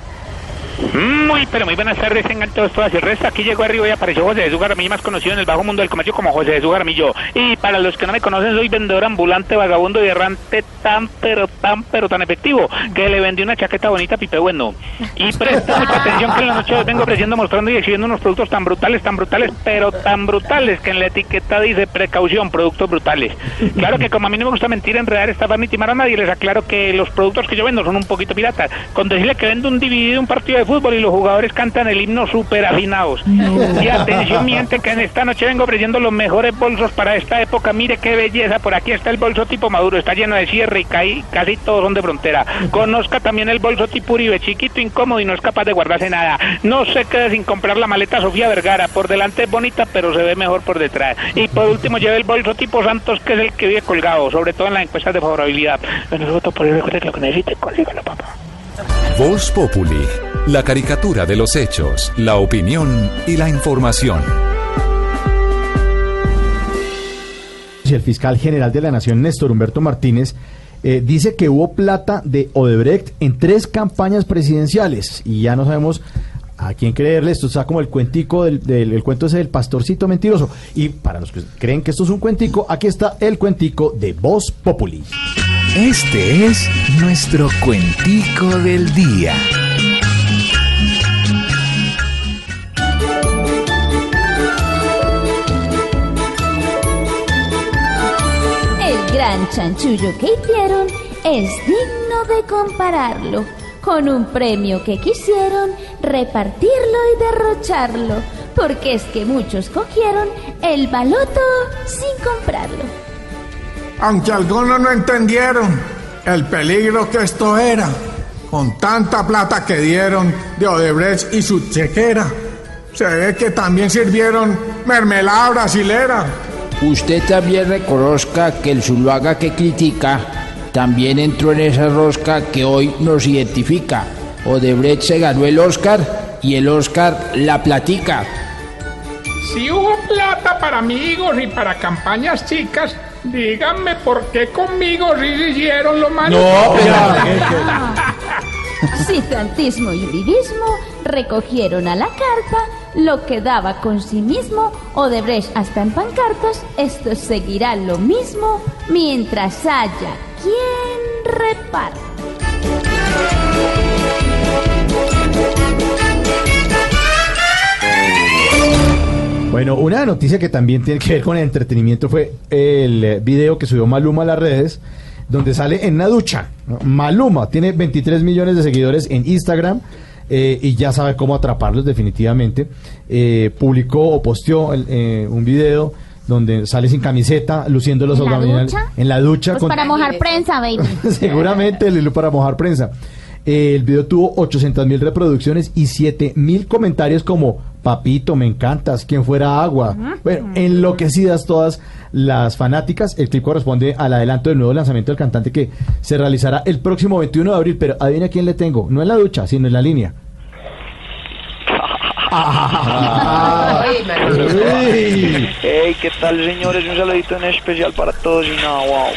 Muy, pero muy buenas tardes, tengan todos, todas. El resto aquí llegó arriba y apareció José Jesús Jaramillo, más conocido en el bajo mundo del comercio como José Jesús Jaramillo. Y para los que no me conocen, soy vendedor ambulante, vagabundo y errante tan, pero tan, pero tan efectivo, que le vendí una chaqueta bonita a Pipe Bueno. Y presta mucha atención que en la noche vengo ofreciendo, mostrando y exhibiendo unos productos tan brutales, tan brutales, pero tan brutales, que en la etiqueta dice precaución, productos brutales. Claro que como a mí no me gusta mentir, enredar, estafar ni timar a nadie, les aclaro que los productos que yo vendo son un poquito piratas. Con decirle que vendo un DVD un partido de fútbol y los jugadores cantan el himno súper afinados. Y atención, miente que en esta noche vengo ofreciendo los mejores bolsos para esta época. Mire qué belleza, por aquí está el bolso tipo Maduro, está lleno de cierre y caí, casi todos son de frontera. Conozca también el bolso tipo Uribe, chiquito, incómodo y no es capaz de guardarse nada. No se quede sin comprar la maleta Sofía Vergara, por delante es bonita, pero se ve mejor por detrás. Y por último lleve el bolso tipo Santos, que es el que vive colgado, sobre todo en las encuestas de favorabilidad. Bueno, eso por eso recuerde que lo que necesite, consígalo, papá. Voz Populi, la caricatura de los hechos, la opinión y la información. El fiscal general de la Nación, Néstor Humberto Martínez, eh, dice que hubo plata de Odebrecht en tres campañas presidenciales y ya no sabemos a quién creerle. Esto está como el cuentico del, del- el cuento ese del pastorcito mentiroso. Y para los que creen que esto es un cuentico, aquí está el cuentico de Voz Populi. Este es nuestro cuentico del día. El gran chanchullo que hicieron es digno de compararlo con un premio que quisieron repartirlo y derrocharlo, porque es que muchos cogieron el baloto sin comprarlo. Aunque algunos no entendieron el peligro que esto era, con tanta plata que dieron de Odebrecht y su chequera, se ve que también sirvieron mermelada brasilera. Usted también reconozca que el Zuluaga que critica también entró en esa rosca que hoy nos identifica. Odebrecht se ganó el Oscar y el Oscar la platica. Si hubo plata para amigos y para campañas chicas, díganme por qué conmigo sí se hicieron lo malo. Citantismo y uribismo recogieron a la carta lo que daba con sí mismo Odebrecht hasta en pancartas. Esto seguirá lo mismo mientras haya quien reparte. Bueno, una noticia que también tiene que ver con el entretenimiento fue el eh, video que subió Maluma a las redes, donde sale en una ducha. Maluma tiene 23 millones de seguidores en Instagram eh, y ya sabe cómo atraparlos definitivamente. Eh, publicó o posteó el, eh, un video donde sale sin camiseta, luciendo los ¿En la abdominales ducha? en la ducha. Pues con- para mojar prensa, baby. Seguramente el hilo para mojar prensa. Eh, el video tuvo 800 mil reproducciones y 7 mil comentarios como Papito, me encantas, quien fuera agua. Bueno, enloquecidas todas las fanáticas. El clip corresponde al adelanto del nuevo lanzamiento del cantante que se realizará el próximo 21 de abril. Pero adivina quién le tengo. No en la ducha, sino en la línea. Uy. Hey, ¿qué tal señores? Un saludito en especial para todos y no, wow.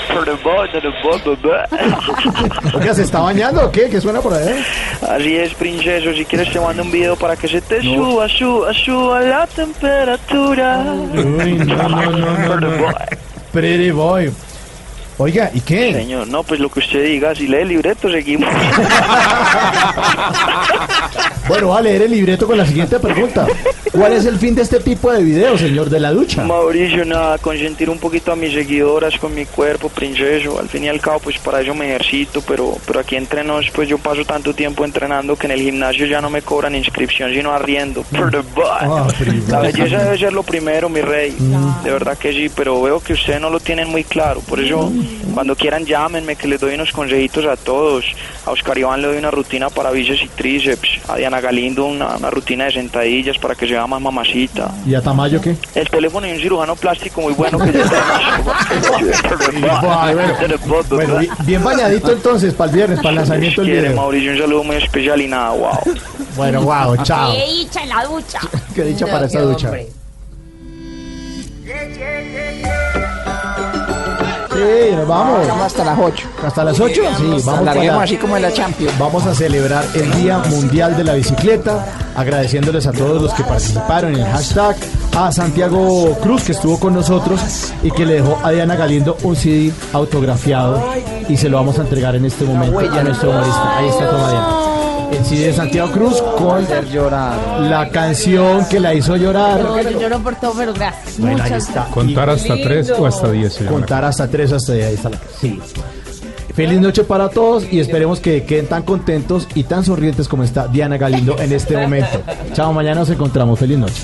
Oiga, ¿se está bañando o qué? ¿Qué suena por ahí? Así es, princeso. Si quieres te mando un video para que se te suba, suba, suba la temperatura. Uy, no, no, no, no, no. Pretty boy. Oiga, ¿y qué? Señor, no, pues lo que usted diga, si lee el libreto, seguimos. Bueno, va a leer el libreto con la siguiente pregunta. ¿Cuál es el fin de este tipo de videos, señor de la ducha? Mauricio, nada, consentir un poquito a mis seguidoras con mi cuerpo, princeso. Al fin y al cabo, pues para eso me ejercito, pero, pero aquí entre nos, pues yo paso tanto tiempo entrenando que en el gimnasio ya no me cobran inscripción, sino arriendo. Privado. La belleza debe ser lo primero, mi rey. De verdad que sí, pero veo que ustedes no lo tienen muy claro. Por eso, cuando quieran, llámenme, que les doy unos consejitos a todos. A Oscar Iván le doy una rutina para bíceps y tríceps. A Diana Galindo una, una rutina de sentadillas para que se vea más mamacita. ¿Y a Tamayo qué? El teléfono y un cirujano plástico muy bueno que ya tenemos. Bueno, bien, bien bañadito entonces para el viernes, para el lanzamiento del video. Mauricio, un saludo muy especial y nada, wow. Bueno, wow, chao. ¡Qué dicha en la ducha! Qué dicha para esa ducha. Sí, nos vamos. Vamos hasta las 8. ¿Hasta las 8? Sí, vamos para- así como en la Champions. Vamos a celebrar el Día Mundial de la Bicicleta, agradeciéndoles a todos los que participaron en el hashtag, a Santiago Cruz que estuvo con nosotros y que le dejó a Diana Galindo un CD autografiado y se lo vamos a entregar en este momento a nuestro humorista. Ahí está toma Diana. El CD de Santiago Cruz con la canción que la hizo llorar. No, yo lloro por todo, pero gracias. Bueno, ahí está. Contar hasta tres o hasta diez. Contar hasta tres, hasta ahí está la Sí. Feliz noche para todos y esperemos que queden tan contentos y tan sonrientes como está Diana Galindo en este momento. Chao, mañana nos encontramos. Feliz noche.